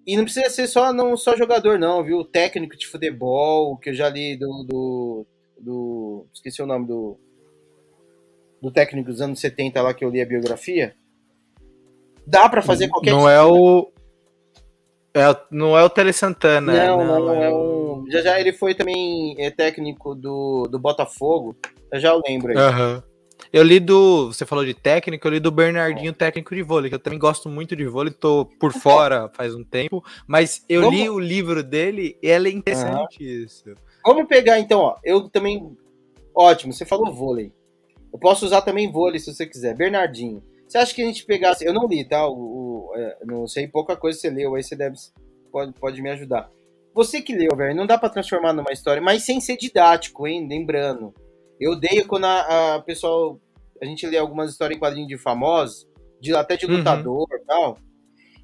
E não precisa ser só, não, só jogador, não, viu? Técnico de futebol, que eu já li do. do, do esqueci o nome do do técnico dos anos 70 lá que eu li a biografia, dá para fazer qualquer Não é o é, não é o Tele Santana. Não, não, não é, é o... Já já ele foi também é, técnico do, do Botafogo. Eu já lembro aí. Uhum. Eu li do. Você falou de técnico, eu li do Bernardinho, técnico de vôlei, que eu também gosto muito de vôlei, tô por fora faz um tempo, mas eu Vamos... li o livro dele e é interessante uhum. isso. Vamos pegar então, ó. Eu também. Ótimo, você falou vôlei. Eu posso usar também vôlei se você quiser. Bernardinho. Você acha que a gente pegasse. Eu não li, tá? O, o é, não sei pouca coisa você leu, aí você deve. Pode, pode me ajudar. Você que leu, velho, não dá para transformar numa história, mas sem ser didático, hein? Lembrando. Eu odeio quando a, a pessoal. A gente lê algumas histórias em quadrinhos de famosos, de, até de uhum. lutador e uhum. tal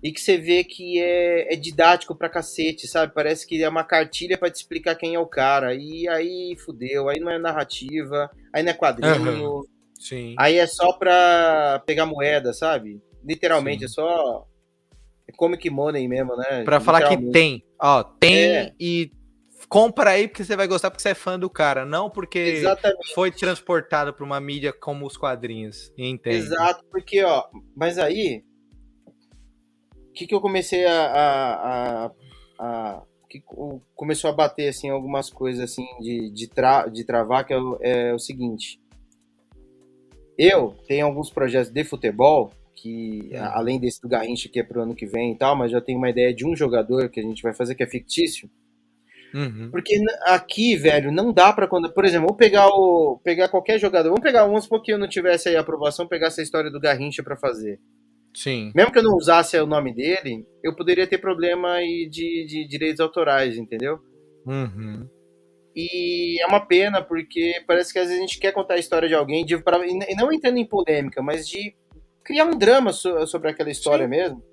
e que você vê que é, é, didático pra cacete, sabe? Parece que é uma cartilha para te explicar quem é o cara. E aí fudeu, aí não é narrativa, aí não é quadrinho. Uhum. Sim. Aí é só pra pegar moeda, sabe? Literalmente, Sim. é só. É comic money mesmo, né? Pra falar que tem. Ó, tem é. e compra aí porque você vai gostar porque você é fã do cara, não porque Exatamente. foi transportado para uma mídia como os quadrinhos. Entende? Exato, porque ó, mas aí que, que eu comecei a. a, a, a que começou a bater assim algumas coisas assim de, de, tra, de travar, que é o, é o seguinte. Eu tenho alguns projetos de futebol que uhum. além desse do Garrincha que é pro ano que vem e tal, mas já tenho uma ideia de um jogador que a gente vai fazer que é fictício. Uhum. Porque aqui, velho, não dá para quando, por exemplo, vamos pegar o pegar qualquer jogador, vamos pegar uns porque eu não tivesse aí aprovação, pegar essa história do Garrincha para fazer. Sim. Mesmo que eu não usasse o nome dele, eu poderia ter problema aí de, de direitos autorais, entendeu? Uhum. E é uma pena, porque parece que às vezes a gente quer contar a história de alguém, de, pra, e não entrando em polêmica, mas de criar um drama so, sobre aquela história Sim. mesmo.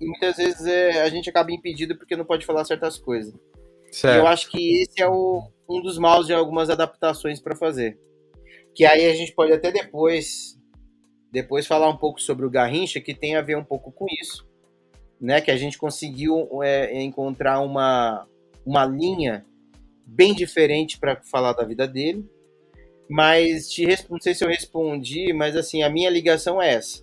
E muitas vezes é, a gente acaba impedido porque não pode falar certas coisas. E eu acho que esse é o, um dos maus de algumas adaptações para fazer. Que aí a gente pode até depois depois falar um pouco sobre o Garrincha, que tem a ver um pouco com isso, né? Que a gente conseguiu é, encontrar uma, uma linha bem diferente para falar da vida dele. Mas te, não sei se eu respondi, mas assim, a minha ligação é essa,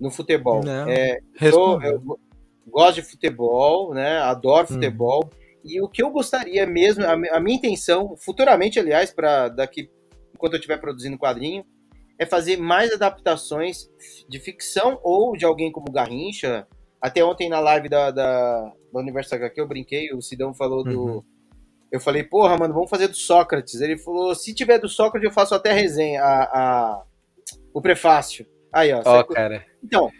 no futebol. Não, é, eu, eu, gosto de futebol, né? Adoro hum. futebol. Hum. E o que eu gostaria mesmo, a, a minha intenção, futuramente, aliás, para daqui, enquanto eu estiver produzindo quadrinho, é fazer mais adaptações de ficção ou de alguém como Garrincha. Até ontem na live da, da, da Universo HQ eu brinquei, o Sidão falou do. Uhum. Eu falei, porra, mano, vamos fazer do Sócrates. Ele falou, se tiver do Sócrates, eu faço até a resenha, a, a o prefácio. Aí, ó. Ó, oh, cara. Então,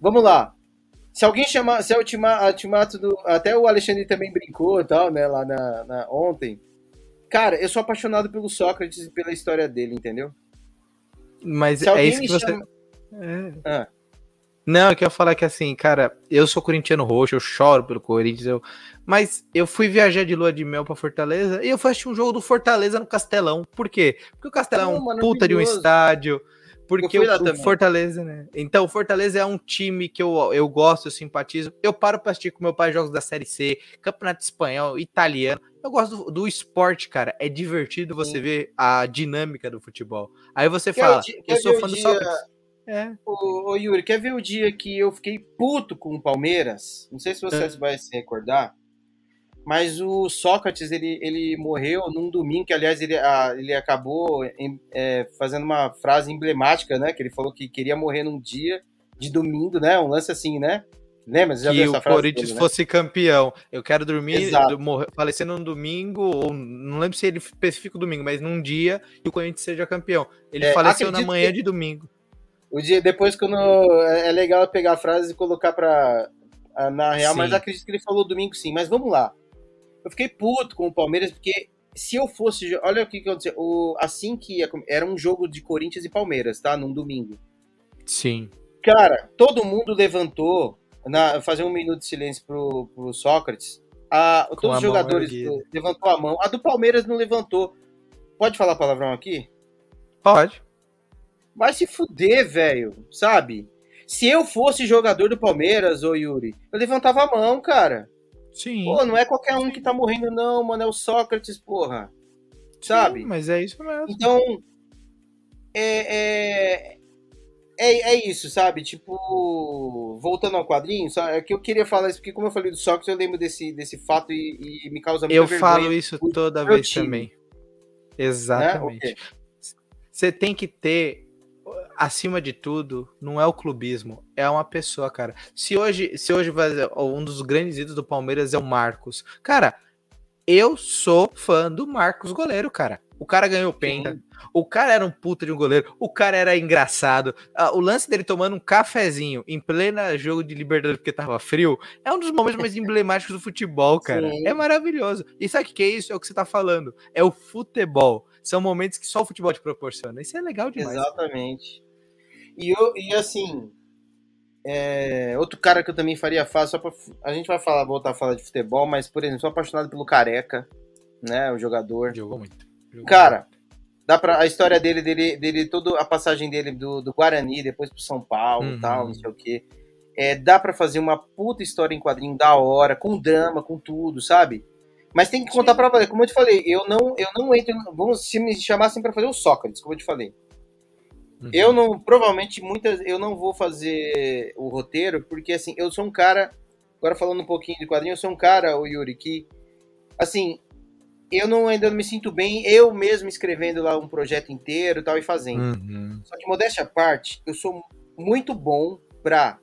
vamos lá. Se alguém chamar, se é o ultimato do. Até o Alexandre também brincou e tal, né, lá na, na, ontem. Cara, eu sou apaixonado pelo Sócrates e pela história dele, entendeu? Mas é isso que você. Chama... É. Ah. Não, eu quero falar que assim, cara, eu sou corintiano roxo, eu choro pelo Corinthians, eu... mas eu fui viajar de lua de mel pra Fortaleza e eu fui assistir um jogo do Fortaleza no Castelão. Por quê? Porque o Castelão é um puta de um estádio. Porque o, o Fortaleza, né? Então, o Fortaleza é um time que eu, eu gosto, eu simpatizo. Eu paro pra assistir com meu pai jogos da Série C, Campeonato Espanhol, Italiano. Eu gosto do, do esporte, cara. É divertido você Sim. ver a dinâmica do futebol. Aí você quer fala, eu sou fã do dia... Sócrates. É. Ô, ô, Yuri, quer ver o dia que eu fiquei puto com o Palmeiras? Não sei se você é. vai se recordar, mas o Sócrates ele, ele morreu num domingo, que aliás ele, a, ele acabou em, é, fazendo uma frase emblemática, né? Que ele falou que queria morrer num dia de domingo, né? Um lance assim, né? Lembra? Você já que o Corinthians dele, né? fosse campeão. Eu quero dormir, morrer, falecer num domingo, ou não lembro se ele especifica o domingo, mas num dia e o Corinthians seja campeão. Ele é, faleceu na manhã que... de domingo. O dia depois quando é, é legal pegar a frase e colocar para na real, sim. mas acredito que ele falou domingo sim. Mas vamos lá. Eu fiquei puto com o Palmeiras porque se eu fosse, olha o que, que aconteceu, o, assim que ia, era um jogo de Corinthians e Palmeiras, tá? Num domingo. Sim. Cara, todo mundo levantou na, fazer um minuto de silêncio pro, pro Sócrates. A, todos os jogadores do, levantou a mão. A do Palmeiras não levantou. Pode falar palavrão aqui? Pode. Vai se fuder, velho, sabe? Se eu fosse jogador do Palmeiras, ô Yuri, eu levantava a mão, cara. Sim. Pô, não é qualquer um que tá morrendo, não, mano. É o Sócrates, porra. Sabe? Sim, mas é isso mesmo. Então, é, é, é, é isso, sabe? Tipo, voltando ao quadrinho, só, é que eu queria falar isso, porque como eu falei do Sócrates, eu lembro desse, desse fato e, e me causa muita Eu falo isso toda vez time. também. Exatamente. Né? Você tem que ter, acima de tudo, não é o clubismo, é uma pessoa, cara. Se hoje, se hoje um dos grandes ídolos do Palmeiras é o Marcos, cara, eu sou fã do Marcos goleiro, cara. O cara ganhou penta. O cara era um puta de um goleiro. O cara era engraçado. Ah, o lance dele tomando um cafezinho em plena jogo de Libertadores porque tava frio é um dos momentos mais emblemáticos do futebol, cara. Sim. É maravilhoso. E sabe o que é isso? É o que você tá falando. É o futebol. São momentos que só o futebol te proporciona. Isso é legal demais. Exatamente. E, eu, e assim, é, outro cara que eu também faria fácil, só pra, a gente vai falar, voltar a falar de futebol, mas, por exemplo, sou apaixonado pelo Careca, né, o jogador. Jogou muito. Cara, dá pra, a história dele, dele, dele, toda a passagem dele do, do Guarani, depois pro São Paulo e uhum. tal, não sei o quê. É, dá para fazer uma puta história em quadrinho da hora, com drama, com tudo, sabe? Mas tem que contar para valer. Como eu te falei, eu não, eu não entro. Vamos se me chamassem para fazer o Sócrates, como eu te falei. Uhum. Eu não, provavelmente, muitas, eu não vou fazer o roteiro, porque assim, eu sou um cara agora falando um pouquinho de quadrinho, eu sou um cara, o Yuri, que, assim, eu não, ainda não me sinto bem eu mesmo escrevendo lá um projeto inteiro e tal e fazendo. Uhum. Só que, modéstia à parte, eu sou muito bom pra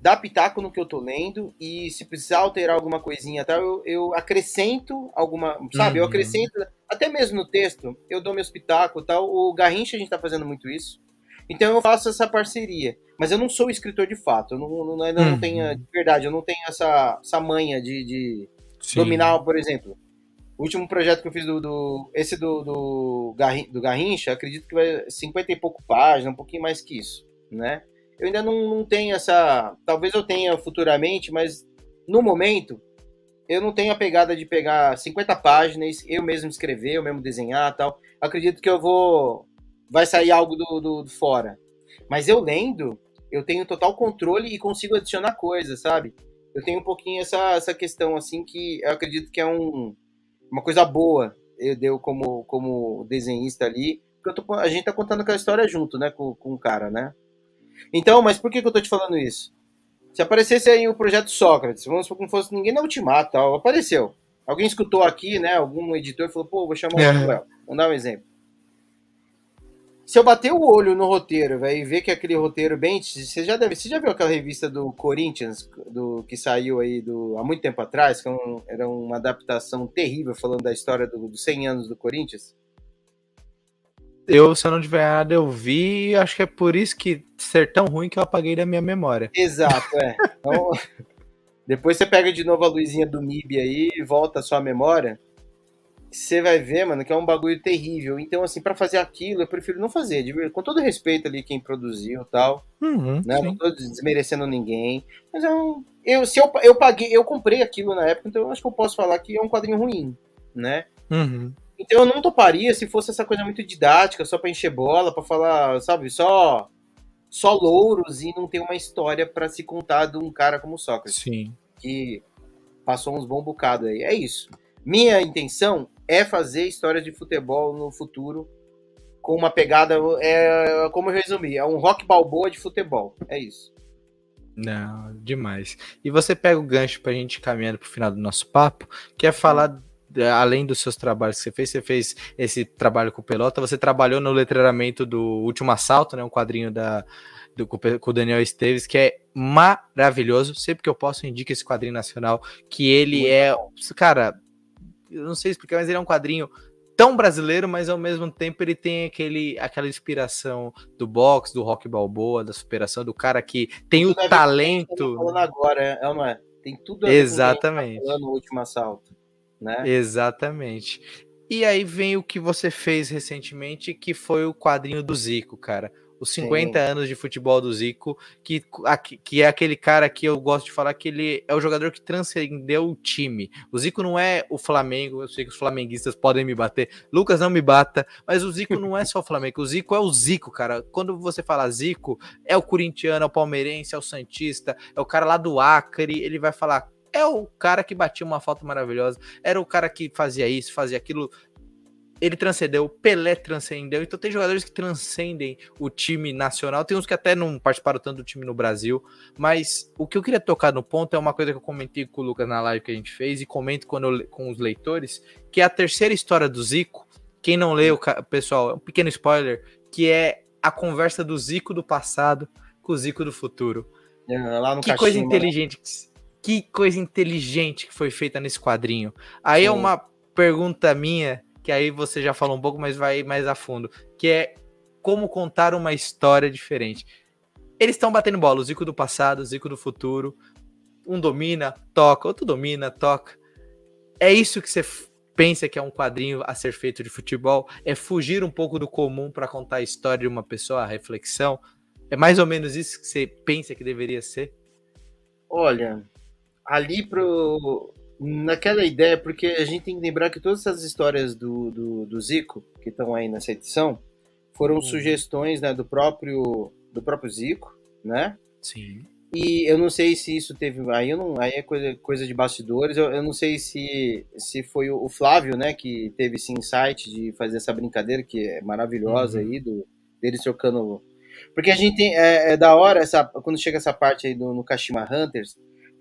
dar pitaco no que eu tô lendo e se precisar alterar alguma coisinha tal, eu, eu acrescento alguma, sabe? Uhum. Eu acrescento, até mesmo no texto, eu dou meus pitacos tal. O Garrincha a gente tá fazendo muito isso. Então eu faço essa parceria. Mas eu não sou escritor de fato. Eu não, não, ainda uhum. não tenho, de verdade, eu não tenho essa, essa manha de, de dominar, por exemplo. O último projeto que eu fiz do. do esse do, do, Garrin, do Garrincha, acredito que vai 50 e pouco páginas, um pouquinho mais que isso, né? Eu ainda não, não tenho essa. Talvez eu tenha futuramente, mas no momento eu não tenho a pegada de pegar 50 páginas, eu mesmo escrever, eu mesmo desenhar tal. Acredito que eu vou. Vai sair algo do, do, do fora. Mas eu lendo, eu tenho total controle e consigo adicionar coisas, sabe? Eu tenho um pouquinho essa, essa questão, assim, que eu acredito que é um, uma coisa boa, eu deu como, como desenhista ali, porque tô, a gente tá contando aquela história junto, né, com, com o cara, né? Então, mas por que, que eu tô te falando isso? Se aparecesse aí o projeto Sócrates, vamos supor que não fosse ninguém na Ultimato, tal, apareceu. Alguém escutou aqui, né? Algum editor falou, pô, vou chamar o é. Samuel. Vamos dar um exemplo. Se eu bater o olho no roteiro, véio, e ver que aquele roteiro bem. Você já deve. Você já viu aquela revista do Corinthians, do que saiu aí do, há muito tempo atrás, que é um, era uma adaptação terrível falando da história do, dos 100 anos do Corinthians? Eu, se eu não tiver nada, eu vi, acho que é por isso que ser tão ruim que eu apaguei da minha memória. Exato, é. Então, depois você pega de novo a luzinha do MIB aí e volta a sua memória você vai ver, mano, que é um bagulho terrível. Então, assim, para fazer aquilo, eu prefiro não fazer. Com todo respeito ali quem produziu e tal. Uhum, né? Não tô desmerecendo ninguém. Mas eu, eu, se eu, eu paguei, eu comprei aquilo na época, então eu acho que eu posso falar que é um quadrinho ruim, né? Uhum. Então eu não toparia se fosse essa coisa muito didática, só pra encher bola, pra falar, sabe, só só louros e não ter uma história para se contar de um cara como Sócrates. Sim. Que passou uns bons bocados aí. É isso. Minha intenção é fazer histórias de futebol no futuro com uma pegada, é, como eu resumi, é um rock balboa de futebol. É isso. Não, demais. E você pega o gancho pra gente caminhando pro final do nosso papo, que é falar além dos seus trabalhos que você fez, você fez esse trabalho com pelota, você trabalhou no letreiramento do Último Assalto, né, um quadrinho da, do, com o Daniel Esteves, que é maravilhoso. Sempre que eu posso, indico esse quadrinho nacional, que ele Muito é, bom. cara, eu não sei explicar, mas ele é um quadrinho tão brasileiro, mas ao mesmo tempo ele tem aquele, aquela inspiração do boxe, do rock balboa, da superação, do cara que tem tudo o talento. Falando agora, é, não é? Tem tudo a ver Exatamente. Com no último assalto, né? Exatamente. E aí vem o que você fez recentemente, que foi o quadrinho do Zico, cara os 50 Sim. anos de futebol do Zico, que, que é aquele cara que eu gosto de falar que ele é o jogador que transcendeu o time. O Zico não é o Flamengo, eu sei que os flamenguistas podem me bater, Lucas não me bata, mas o Zico não é só o Flamengo, o Zico é o Zico, cara. Quando você fala Zico, é o corintiano, é o palmeirense, é o santista, é o cara lá do Acre, ele vai falar é o cara que batia uma falta maravilhosa, era o cara que fazia isso, fazia aquilo, ele transcendeu, Pelé transcendeu, então tem jogadores que transcendem o time nacional, tem uns que até não participaram tanto do time no Brasil, mas o que eu queria tocar no ponto é uma coisa que eu comentei com o Lucas na live que a gente fez e comento quando eu, com os leitores, que é a terceira história do Zico, quem não leu, pessoal, é um pequeno spoiler, que é a conversa do Zico do passado com o Zico do futuro. É, que coisa né? Que coisa inteligente que foi feita nesse quadrinho. Aí é Sim. é uma pergunta minha que aí você já falou um pouco, mas vai mais a fundo, que é como contar uma história diferente. Eles estão batendo bola, o Zico do passado, o Zico do futuro. Um domina, toca, outro domina, toca. É isso que você pensa que é um quadrinho a ser feito de futebol? É fugir um pouco do comum para contar a história de uma pessoa, a reflexão? É mais ou menos isso que você pensa que deveria ser? Olha, ali pro naquela ideia, porque a gente tem que lembrar que todas essas histórias do, do, do Zico, que estão aí nessa edição, foram uhum. sugestões né, do próprio do próprio Zico, né? Sim. E eu não sei se isso teve. Aí, eu não, aí é coisa, coisa de bastidores. Eu, eu não sei se, se foi o Flávio, né, que teve esse insight de fazer essa brincadeira, que é maravilhosa uhum. aí, do, dele trocando. Porque a gente tem. É, é, da hora essa, quando chega essa parte aí do, no Kashima Hunters,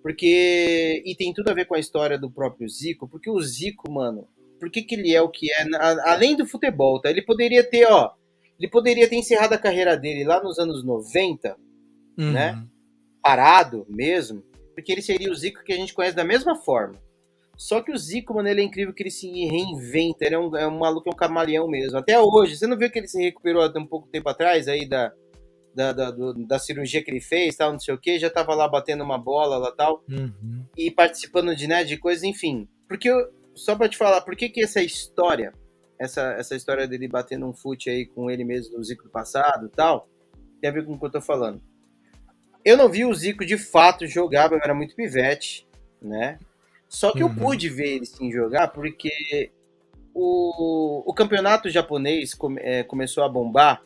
Porque. E tem tudo a ver com a história do próprio Zico, porque o Zico, mano, por que, que ele é o que é? Além do futebol, tá? Ele poderia ter, ó. Ele poderia ter encerrado a carreira dele lá nos anos 90, uhum. né? Parado mesmo, porque ele seria o Zico que a gente conhece da mesma forma. Só que o Zico, mano, ele é incrível que ele se reinventa. Ele é um, é um maluco, é um camaleão mesmo. Até hoje. Você não viu que ele se recuperou há um pouco tempo atrás aí da, da, da, do, da cirurgia que ele fez, tal, não sei o que, já tava lá batendo uma bola lá tal, uhum. e participando de, né, de coisas, enfim. Porque, eu, só pra te falar, por que que essa história, essa, essa história dele batendo um fute aí com ele mesmo no Zico do passado tal, tem a ver com o que eu tô falando. Eu não vi o Zico de fato jogar, eu era muito pivete, né? Só que uhum. eu pude ver ele sim jogar porque o, o campeonato japonês come, é, começou a bombar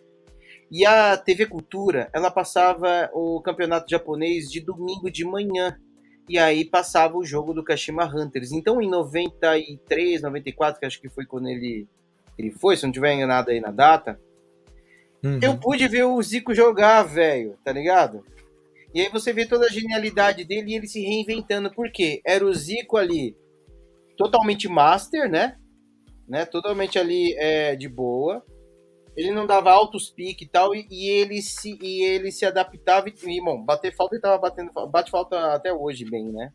e a TV Cultura ela passava o campeonato japonês de domingo de manhã e aí passava o jogo do Kashima Hunters. Então em 93, 94, que acho que foi quando ele, ele foi, se não tiver enganado aí na data, uhum. eu pude ver o Zico jogar, velho, tá ligado? E aí você vê toda a genialidade dele e ele se reinventando. Por quê? Era o Zico ali totalmente master, né? né? Totalmente ali é, de boa. Ele não dava altos piques e tal, e, e, ele se, e ele se adaptava. E, bom, bater falta ele tava batendo. Bate falta até hoje bem, né?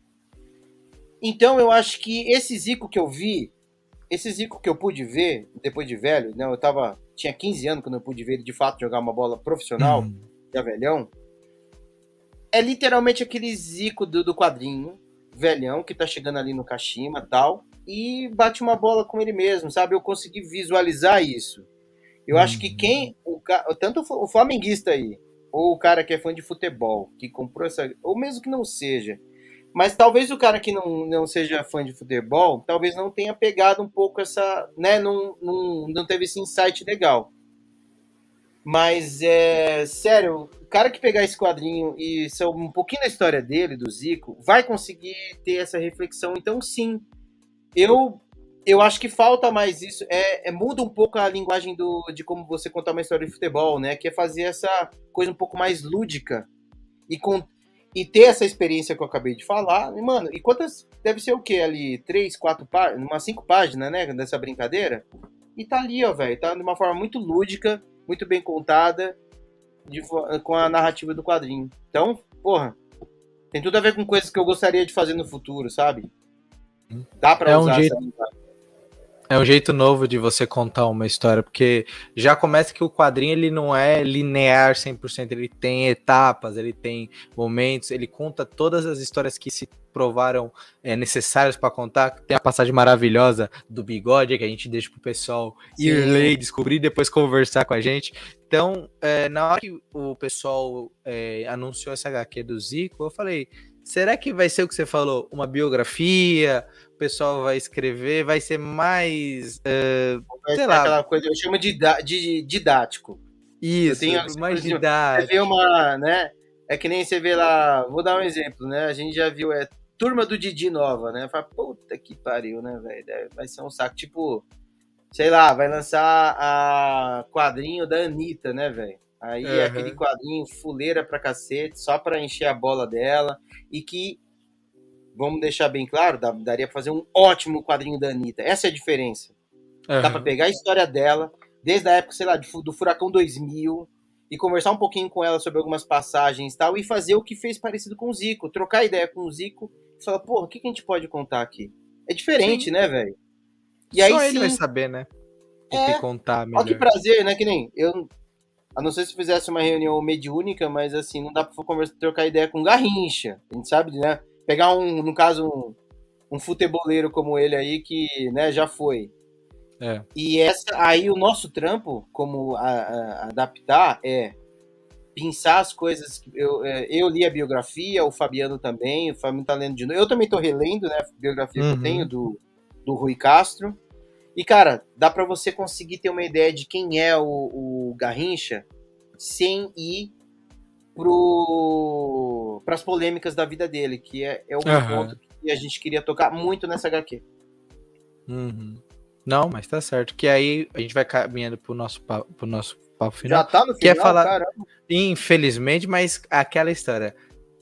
Então eu acho que esse Zico que eu vi, esse Zico que eu pude ver, depois de velho, né? Eu tava. Tinha 15 anos quando eu pude ver ele de fato jogar uma bola profissional, hum. já velhão é literalmente aquele Zico do, do quadrinho, velhão, que tá chegando ali no Kashima tal, e bate uma bola com ele mesmo, sabe? Eu consegui visualizar isso. Eu acho que quem, o, tanto o flamenguista aí, ou o cara que é fã de futebol, que comprou essa, ou mesmo que não seja, mas talvez o cara que não, não seja fã de futebol, talvez não tenha pegado um pouco essa, né, não, não, não teve esse insight legal. Mas, é, sério, o cara que pegar esse quadrinho e ser um pouquinho da história dele, do Zico, vai conseguir ter essa reflexão. Então, sim, eu eu acho que falta mais isso. É, é, muda um pouco a linguagem do, de como você contar uma história de futebol, né? Que é fazer essa coisa um pouco mais lúdica e, com, e ter essa experiência que eu acabei de falar. E, mano, e quantas. Deve ser o quê ali? Três, quatro páginas? Umas cinco páginas, né? Dessa brincadeira. E tá ali, ó, velho. Tá de uma forma muito lúdica muito bem contada de, com a narrativa do quadrinho. Então, porra, tem tudo a ver com coisas que eu gostaria de fazer no futuro, sabe? Dá pra é usar um jeito, É um jeito novo de você contar uma história, porque já começa que o quadrinho ele não é linear 100%, ele tem etapas, ele tem momentos, ele conta todas as histórias que se provaram é, necessários para contar. Tem a passagem maravilhosa do bigode que a gente deixa pro pessoal Sim. ir ler e descobrir, depois conversar com a gente. Então, é, na hora que o pessoal é, anunciou essa HQ do Zico, eu falei: será que vai ser o que você falou? Uma biografia? O pessoal vai escrever? Vai ser mais. Uh, vai sei lá. Aquela coisa, eu chamo de, de didático. Isso, mais didático. Você vê uma, né? É que nem você vê lá, vou dar um exemplo, né? A gente já viu, é turma do Didi nova, né? Fala, puta que pariu, né, velho? Vai ser um saco. Tipo, sei lá, vai lançar a quadrinho da Anitta, né, velho? Aí uhum. é aquele quadrinho fuleira pra cacete, só pra encher a bola dela. E que, vamos deixar bem claro, daria pra fazer um ótimo quadrinho da Anitta. Essa é a diferença. Uhum. Dá pra pegar a história dela, desde a época, sei lá, do Furacão 2000, e conversar um pouquinho com ela sobre algumas passagens e tal, e fazer o que fez parecido com o Zico, trocar ideia com o Zico e falar, porra, o que, que a gente pode contar aqui? É diferente, sim. né, velho? E Só aí, ele sim, vai saber, né? O é, que contar melhor. Olha que prazer, né? Que nem eu. A não ser se fizesse uma reunião mediúnica, mas assim, não dá pra conversar, trocar ideia com Garrincha. A gente sabe, né? Pegar um, no caso, um, um futeboleiro como ele aí, que né, já foi. É. E essa aí o nosso trampo, como a, a, adaptar, é pensar as coisas. Eu, é, eu li a biografia, o Fabiano também, o Fabiano tá lendo de novo. Eu também tô relendo, né? A biografia uhum. que eu uhum. tenho do, do Rui Castro. E, cara, dá para você conseguir ter uma ideia de quem é o, o Garrincha sem ir pro as polêmicas da vida dele, que é, é o uhum. ponto que a gente queria tocar muito nessa HQ. Uhum. Não, mas tá certo. Que aí a gente vai caminhando pro nosso, pro nosso papo final. Já tá no final, Quer falar, Infelizmente, mas aquela história.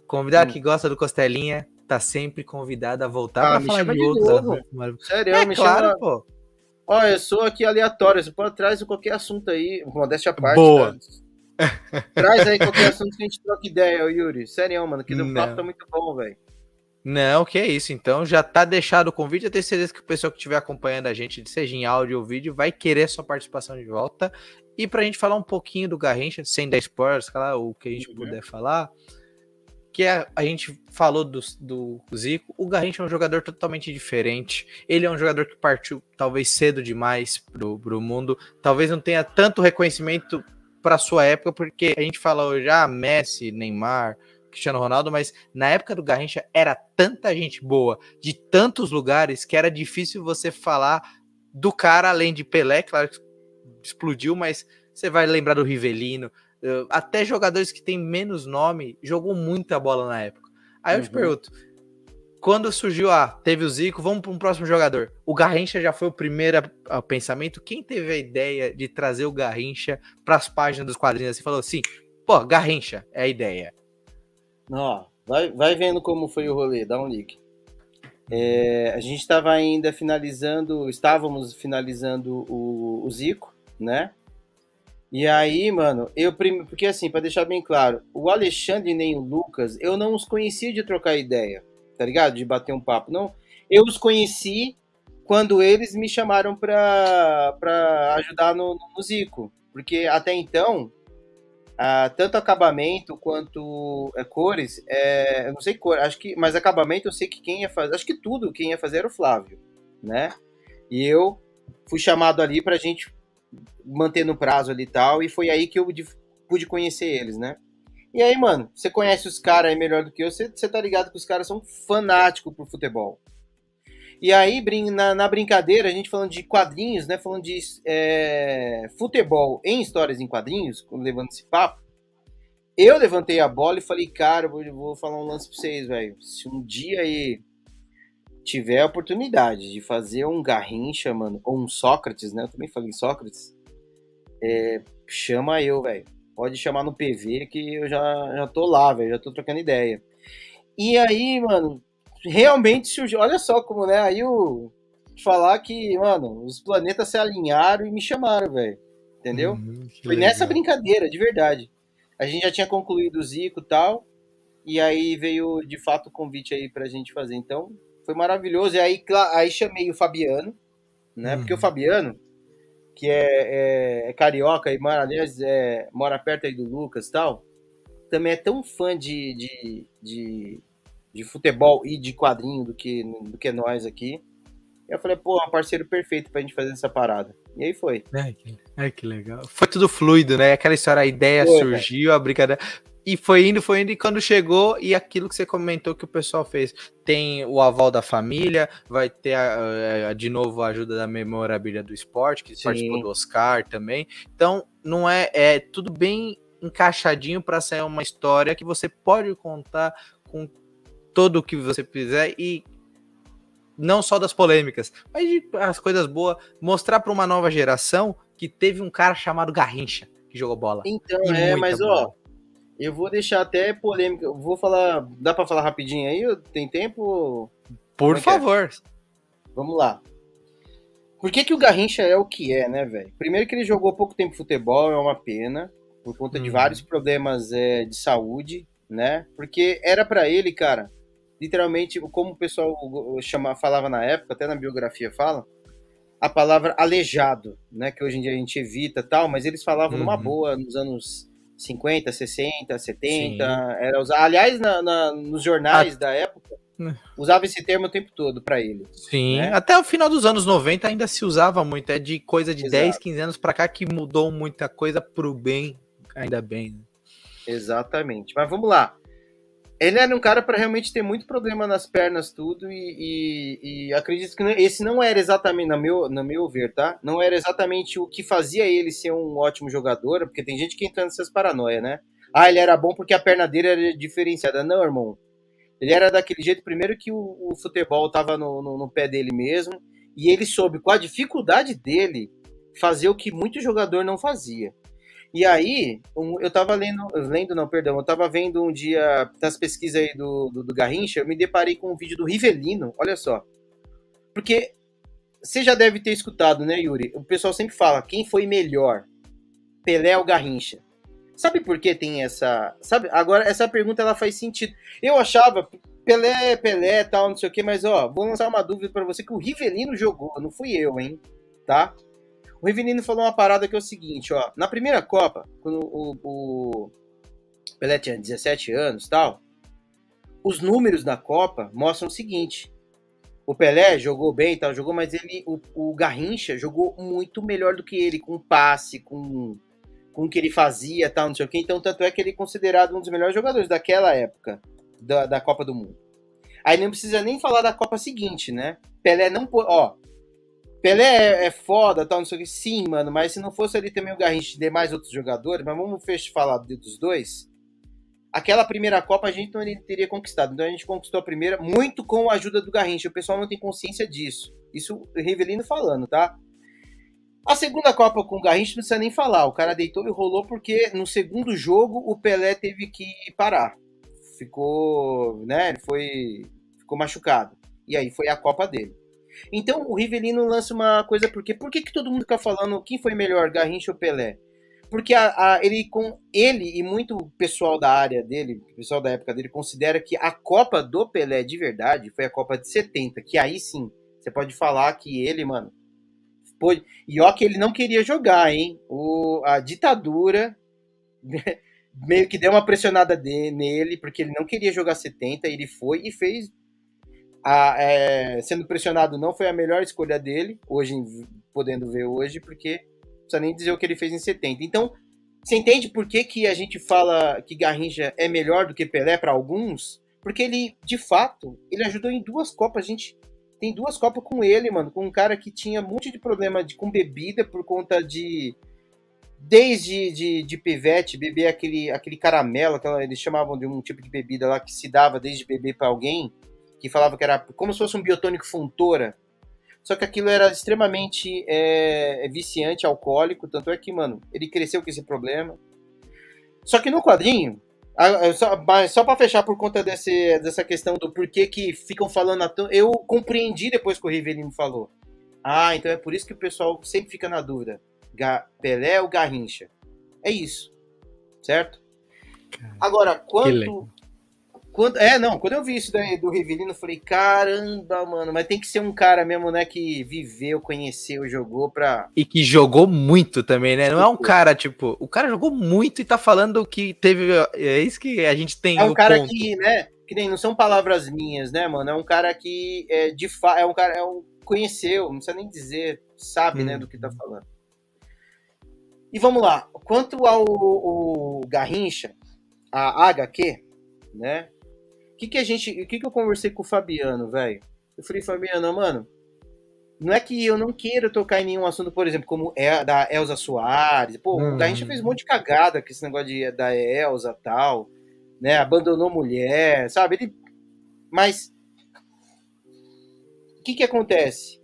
Convidado hum. que gosta do Costelinha, tá sempre convidado a voltar Ah, pra falar de outros. Sério, É me claro, chama. pô. Ó, eu sou aqui aleatório. Você pode trazer qualquer assunto aí. Modéstia à parte. Boa. tá? Traz aí qualquer assunto que a gente troca ideia, Yuri. Sério, mano, que o Não. papo tá muito bom, velho. Não, que é isso. Então já tá deixado o convite. Eu tenho certeza que o pessoal que estiver acompanhando a gente, seja em áudio ou vídeo, vai querer sua participação de volta. E pra gente falar um pouquinho do Garrincha, sem dar spoilers, claro, o que a gente Uhum. puder falar, que é, a gente falou do, do Zico, o Garrincha é um jogador totalmente diferente. Ele é um jogador que partiu talvez cedo demais pro, pro mundo, talvez não tenha tanto reconhecimento para sua época, porque a gente fala hoje, ah, Messi, Neymar, Cristiano Ronaldo, mas na época do Garrincha era tanta gente boa de tantos lugares que era difícil você falar do cara além de Pelé, claro que explodiu, mas você vai lembrar do Rivelino, até jogadores que têm menos nome jogou muita bola na época. Aí eu te Uhum. pergunto, quando surgiu, ah, teve o Zico, vamos para um próximo jogador. O Garrincha já foi o primeiro a- a pensamento. Quem teve a ideia de trazer o Garrincha para as páginas dos quadrinhos? Assim, falou assim, pô, Garrincha é a ideia. Ó, vai, vai vendo como foi o rolê, dá um link. É, a gente estava ainda finalizando, estávamos finalizando o, o Zico, né? E aí, mano, eu primeiro, porque assim, para deixar bem claro, o Alexandre nem o Lucas, eu não os conhecia de trocar ideia, tá ligado? De bater um papo, não. Eu os conheci quando eles me chamaram pra, pra ajudar no, no Zico, porque até então ah, tanto acabamento quanto é, cores, é, eu não sei cor, acho que, mas acabamento eu sei que quem ia fazer, acho que tudo quem ia fazer era o Flávio, né? E eu fui chamado ali pra gente manter no prazo ali e tal, e foi aí que eu de- pude conhecer eles, né? E aí, mano, você conhece os caras aí melhor do que eu, você, você tá ligado que os caras são fanáticos por futebol. E aí, na, na brincadeira, a gente falando de quadrinhos, né? Falando de é, futebol em histórias em quadrinhos, levando esse papo. Eu levantei a bola e falei, cara, eu vou falar um lance pra vocês, velho. Se um dia aí tiver a oportunidade de fazer um Garrincha, mano, ou um Sócrates, né? Eu também falei Sócrates. é, chama eu, velho. Pode chamar no PV que eu já, já tô lá, velho. Já tô trocando ideia. E aí, mano, realmente surgiu. Olha só como, né? Aí o. Falar que, mano, os planetas se alinharam e me chamaram, velho. Entendeu? Uhum, Foi legal. nessa brincadeira, de verdade. A gente já tinha concluído o Zico e tal. E aí veio de fato o convite aí pra gente fazer. Então, foi maravilhoso. E aí, aí chamei o Fabiano, né? Uhum. Porque o Fabiano, que é, é- é carioca e mora, aliás, é, mora perto aí do Lucas e tal, também é tão fã de, de, de, de futebol e de quadrinho do que, do que nós aqui. E eu falei, pô, é um parceiro perfeito pra gente fazer essa parada. E aí foi. Ai, que, ai, que legal. Foi tudo fluido, né? Aquela história, a ideia Foi, surgiu, a brincadeira. E foi indo, foi indo, e quando chegou, e aquilo que você comentou que o pessoal fez. Tem o aval da família, vai ter a- a- de novo a ajuda da memorabilia do esporte, que Sim. participou do Oscar também. Então, não é, é tudo bem encaixadinho para sair uma história que você pode contar com todo o que você quiser e não só das polêmicas, mas de as coisas boas, mostrar para uma nova geração que teve um cara chamado Garrincha que jogou bola. Então, E é, mas bola. ó, eu vou deixar até polêmica. Vou falar. Dá pra falar rapidinho aí? Tem tempo? Por é é? favor. Vamos lá. Por que, que o Garrincha é o que é, né, velho? Primeiro que ele jogou pouco tempo futebol, é uma pena, por conta de Uhum. vários problemas é, de saúde, né? Porque era pra ele, cara, literalmente, como o pessoal chama, falava na época, até na biografia fala, a palavra aleijado, né? Que hoje em dia a gente evita e tal, mas eles falavam numa Uhum. boa nos anos 50, 60, 70. Era usar. Aliás, na- na- nos jornais da época, Né. usava esse termo o tempo todo pra ele. Sim, né? até o final dos anos 90 ainda se usava muito. É de coisa de Exato. 10, 15 anos pra cá que mudou muita coisa pro bem, ainda bem. né? Exatamente. Mas vamos lá. Ele era um cara para realmente ter muito problema nas pernas, tudo, e, e- e acredito que esse não era exatamente, no meu, no meu ver, tá? Não era exatamente o que fazia ele ser um ótimo jogador, porque tem gente que entra nessas paranoias, né? Ah, ele era bom porque a perna dele era diferenciada. Não, irmão. Ele era daquele jeito, primeiro que o, o futebol tava no, no- no pé dele mesmo, e ele soube, com a dificuldade dele, fazer o que muito jogador não fazia. E aí, um, eu tava lendo, lendo não, perdão, eu tava vendo um dia, das pesquisas aí do, do, do Garrincha, eu me deparei com um vídeo do Rivelino, olha só. Porque você já deve ter escutado, né, Yuri? O pessoal sempre fala, quem foi melhor? Pelé ou Garrincha? Sabe por que tem essa. Sabe? Agora, essa pergunta ela faz sentido. Eu achava, Pelé, Pelé, tal, não sei o que, mas ó, vou lançar uma dúvida para você que o Rivelino jogou, não fui eu, hein? Tá? O Rivelino falou uma parada que é o seguinte, ó. Na primeira Copa, quando o, o Pelé tinha 17 anos tal, os números da Copa mostram o seguinte. O Pelé jogou bem tal, jogou, mas ele, o, o Garrincha jogou muito melhor do que ele, com passe, com, com o que ele fazia tal, não sei o que. Então, tanto é que ele é considerado um dos melhores jogadores daquela época da, da Copa do Mundo. Aí não precisa nem falar da Copa seguinte, né? Pelé não. Ó, Pelé é, é foda, tal, não sei o que. Sim, mano, mas se não fosse ali também o Garrincha e demais outros jogadores, mas vamos falar dos dois. Aquela primeira Copa a gente não teria conquistado. Então a gente conquistou a primeira muito com a ajuda do Garrincha. O pessoal não tem consciência disso. Isso o Rivelino falando, tá? A segunda Copa com o Garrincha não precisa nem falar. O cara deitou e rolou porque no segundo jogo o Pelé teve que parar. Ficou, né? Ele foi ficou machucado. E aí foi a Copa dele. Então o Rivelino lança uma coisa porque por que, que todo mundo fica falando quem foi melhor, Garrincha ou Pelé? Porque a, a, ele com ele e muito pessoal da área dele, pessoal da época dele considera que a Copa do Pelé de verdade foi a Copa de 70, que aí sim, você pode falar que ele, mano, pôde, e ó que ele não queria jogar, hein? O, a ditadura meio que deu uma pressionada de, nele, porque ele não queria jogar 70, ele foi e fez a, é, sendo pressionado não foi a melhor escolha dele, hoje podendo ver hoje, porque não precisa nem dizer o que ele fez em 70. Então, você entende por que, que a gente fala que Garrincha é melhor do que Pelé para alguns? Porque ele, de fato, ele ajudou em duas Copas. A gente tem duas Copas com ele, mano, com um cara que tinha um monte de problema de, com bebida por conta de desde de, de pivete, beber aquele, aquele caramelo, aquela, eles chamavam de um tipo de bebida lá que se dava desde beber para alguém, que falava que era como se fosse um biotônico Fontoura. Só que aquilo era extremamente é, viciante, alcoólico, tanto é que, mano, ele cresceu com esse problema. Só que no quadrinho, só, só para fechar por conta desse, dessa questão do porquê que ficam falando, eu compreendi depois que o Rivelino falou. Ah, então é por isso que o pessoal sempre fica na dúvida. Pelé ou Garrincha? É isso, certo? Agora, quanto quando, é, não, quando eu vi isso daí do Rivelino, eu falei, caramba, mano, mas tem que ser um cara mesmo, né, que viveu, conheceu, jogou pra. E que jogou muito também, né? Não é um cara, tipo, o cara jogou muito e tá falando que teve. É isso que a gente tem. É um cara ponto. que, né, que nem não são palavras minhas, né, mano? É um cara que, é, de fato, é um cara, é um, conheceu, não precisa nem dizer, sabe, hum. né, do que tá falando. E vamos lá, quanto ao, ao Garrincha, a HQ, né? Que, que a gente. O que, que eu conversei com o Fabiano, velho? Eu falei, Fabiano, mano, não é que eu não queira tocar em nenhum assunto, por exemplo, como é da Elza Soares. Pô, uhum. a gente fez um monte de cagada com esse negócio de, da Elza tal, né? Abandonou mulher, sabe? Ele... Mas o que que acontece?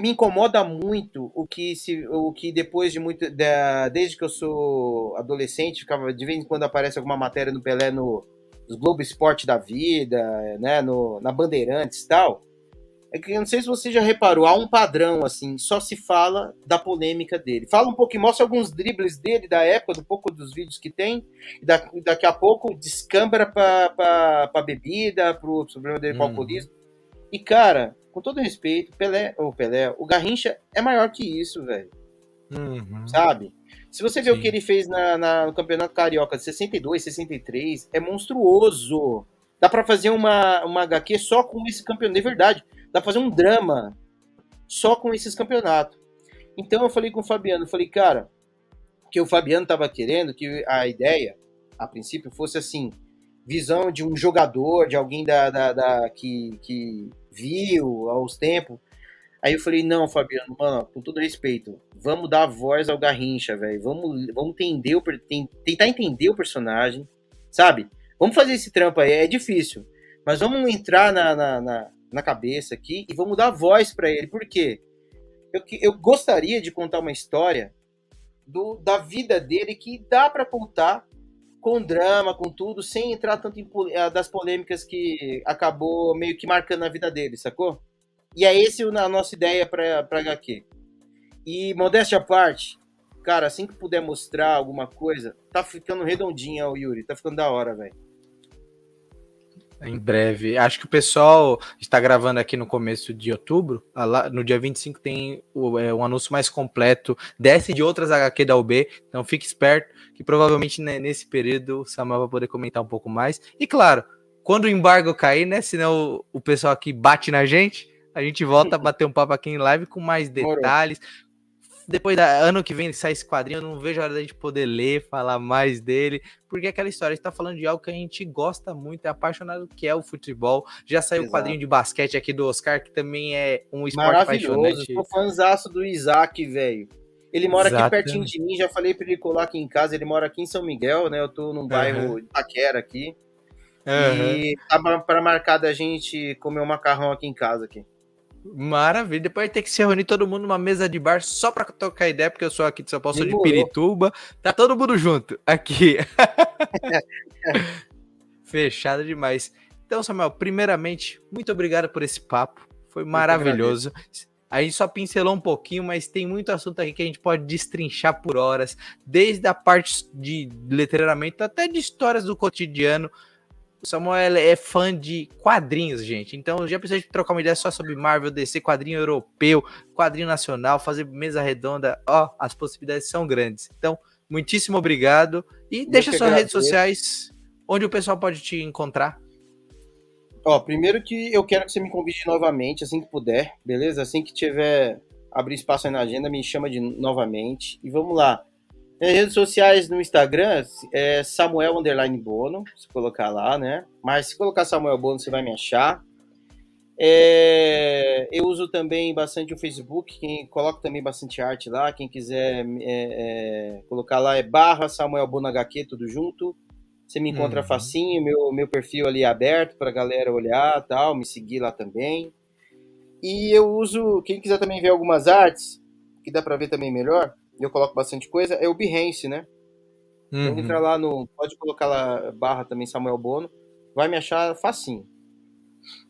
me incomoda muito o que se o que depois de muito da, desde que eu sou adolescente ficava de vez em quando aparece alguma matéria no Pelé no os Globo Esporte da vida, né, no, na Bandeirantes e tal, é que eu não sei se você já reparou, há um padrão, assim, só se fala da polêmica dele. Fala um pouco, mostra alguns dribles dele da época, do pouco dos vídeos que tem, e da, daqui a pouco descambra pra, pra bebida, pro problema dele com hum. alcoolismo. E, cara, com todo respeito, Pelé, o Pelé, o Garrincha é maior que isso, velho. Uhum. Sabe? Se você vê Sim. o que ele fez na, na, no Campeonato Carioca de 62, 63, é monstruoso. Dá para fazer uma, uma HQ só com esse campeonato. De verdade, dá pra fazer um drama só com esses campeonatos. Então eu falei com o Fabiano, falei, cara, que o Fabiano tava querendo que a ideia, a princípio, fosse assim, visão de um jogador, de alguém da, da, da que, que viu aos tempos, Aí eu falei, não, Fabiano, mano, com todo respeito, vamos dar voz ao Garrincha, velho. Vamos, vamos entender o, tentar entender o personagem, sabe? Vamos fazer esse trampo aí, é difícil. Mas vamos entrar na, na, na, na cabeça aqui e vamos dar voz para ele. Por quê? Eu, eu gostaria de contar uma história do, da vida dele que dá para contar com drama, com tudo, sem entrar tanto em eh, das polêmicas que acabou meio que marcando a vida dele, sacou? E é esse a nossa ideia para HQ. E modéstia à parte, cara, assim que puder mostrar alguma coisa, tá ficando redondinha o Yuri, tá ficando da hora, velho. Em breve. Acho que o pessoal está gravando aqui no começo de outubro. No dia 25 tem o, é, um anúncio mais completo desse de outras HQ da UB. Então fique esperto que provavelmente né, nesse período o Samuel vai poder comentar um pouco mais. E claro, quando o embargo cair, né? Senão o pessoal aqui bate na gente. A gente volta a bater um papo aqui em live com mais detalhes, depois da ano que vem sai esse quadrinho, eu não vejo a hora da gente poder ler, falar mais dele, porque é aquela história, a gente tá falando de algo que a gente gosta muito, é apaixonado que é o futebol. Já saiu o quadrinho de basquete aqui do Oscar, que também é um esporte apaixonante. Sou fãzaço do Isaac, velho. Ele mora Exatamente. aqui pertinho de mim, já falei para ele colar aqui em casa, ele mora aqui em São Miguel, né? Eu tô num bairro uhum. de Paquera aqui. Uhum. E tá para marcar da gente comer um macarrão aqui em casa aqui. Maravilha. Depois ter que se reunir todo mundo numa mesa de bar só pra tocar ideia, porque eu sou aqui de São Paulo, sou de Pirituba. Tá todo mundo junto aqui. Fechado demais. Então, Samuel, primeiramente, muito obrigado por esse papo. Foi maravilhoso. A gente só pincelou um pouquinho, mas tem muito assunto aqui que a gente pode destrinchar por horas, desde a parte de letreiramento até de histórias do cotidiano. O Samuel é fã de quadrinhos, gente. Então já precisa de trocar uma ideia só sobre Marvel, DC, quadrinho europeu, quadrinho nacional, fazer mesa redonda. Ó, as possibilidades são grandes. Então, muitíssimo obrigado. E eu deixa suas redes sociais, onde o pessoal pode te encontrar. Ó, primeiro que eu quero que você me convide novamente, assim que puder, beleza? Assim que tiver abrir espaço aí na agenda, me chama de novamente. E vamos lá. Nas redes sociais no Instagram é Samuel Underline Bono, se colocar lá, né? Mas se colocar Samuel Bono, você vai me achar. É, eu uso também bastante o Facebook, quem coloca também bastante arte lá. Quem quiser é, é, colocar lá é barra Samuel Bono HQ, tudo junto. Você me encontra uhum. facinho, meu, meu perfil ali é aberto para galera olhar tal, me seguir lá também. E eu uso, quem quiser também ver algumas artes, que dá para ver também melhor, eu coloco bastante coisa, é o Behance, né? Então, uhum. Então entra lá no. Pode colocar lá barra também Samuel Bono. Vai me achar facinho.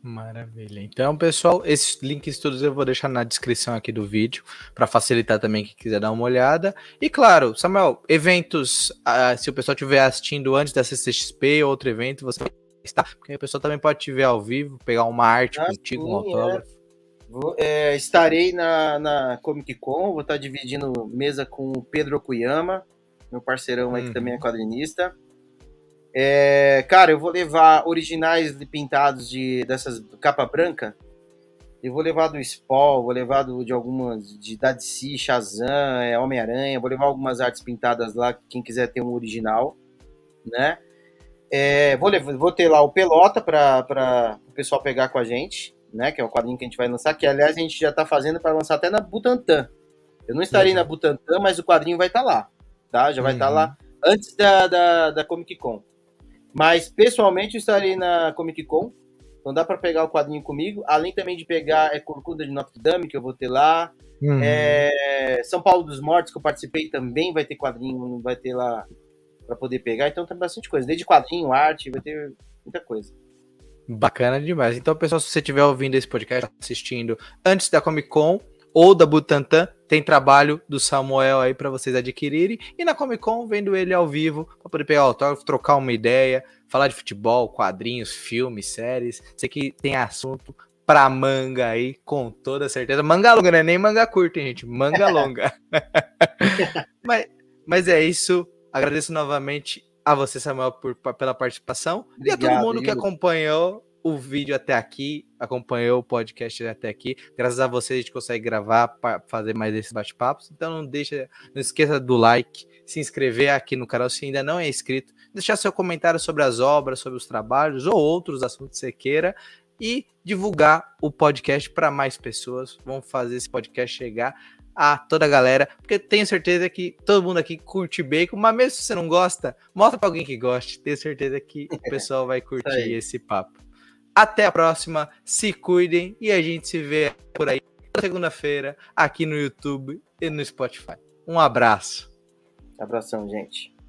Maravilha. Então, pessoal, esses links todos eu vou deixar na descrição aqui do vídeo para facilitar também quem quiser dar uma olhada. E claro, Samuel, eventos, uh, se o pessoal estiver assistindo antes da CCXP ou outro evento, você está, porque o pessoal também pode te ver ao vivo, pegar uma arte ah, contigo, sim, um autógrafo. É. Vou, é, estarei na, na Comic Con, vou estar dividindo mesa com o Pedro Okuyama, meu parceirão aí que também é uhum. quadrinista. É, cara, eu vou levar originais pintados de, dessas capa branca. Eu vou levar do Spawn, vou levar do, de algumas de DC, Shazam, é, Homem-Aranha, vou levar algumas artes pintadas lá, quem quiser ter um original, né? É, vou, levar, vou ter lá o Pelota para o pessoal pegar com a gente né? Que é o quadrinho que a gente vai lançar, que aliás a gente já está fazendo para lançar até na Butantan. Eu não estarei uhum. na Butantan, mas o quadrinho vai estar tá lá, tá? Já vai estar tá lá uhum. antes da, da, da Comic Con. Mas pessoalmente eu estarei na Comic Con, então dá para pegar o quadrinho comigo, além também de pegar é Corcunda de Notre Dame, que eu vou ter lá. Uhum. É, São Paulo dos Mortos, que eu participei, também vai ter quadrinho, vai ter lá para poder pegar. Então tem bastante coisa, desde quadrinho, arte, vai ter muita coisa. Bacana demais. Então, pessoal, se você estiver ouvindo esse podcast, assistindo antes da Comic Con ou da Butantan, tem trabalho do Samuel aí para vocês adquirirem. E na Comic Con, vendo ele ao vivo, para poder pegar o autógrafo, trocar uma ideia, falar de futebol, quadrinhos, filmes, séries. Sei que tem assunto pra manga aí, com toda certeza. Manga longa, né? Nem manga curta, hein, gente? Manga longa. mas, mas é isso. Agradeço novamente a você, Samuel, por, pela participação. Obrigado, e a todo mundo que acompanhou o vídeo até aqui, acompanhou o podcast até aqui. Graças a você a gente consegue gravar para fazer mais desses bate-papos. Então não deixa, não esqueça do like, se inscrever aqui no canal se ainda não é inscrito, deixar seu comentário sobre as obras, sobre os trabalhos ou outros assuntos que você queira e divulgar o podcast para mais pessoas. Vamos fazer esse podcast chegar a toda a galera, porque tenho certeza que todo mundo aqui curte bacon, mas mesmo se você não gosta, mostra para alguém que goste. Tenho certeza que o pessoal vai curtir esse papo. Até a próxima, se cuidem e a gente se vê por aí segunda-feira aqui no YouTube e no Spotify. Um abraço. Abração, gente.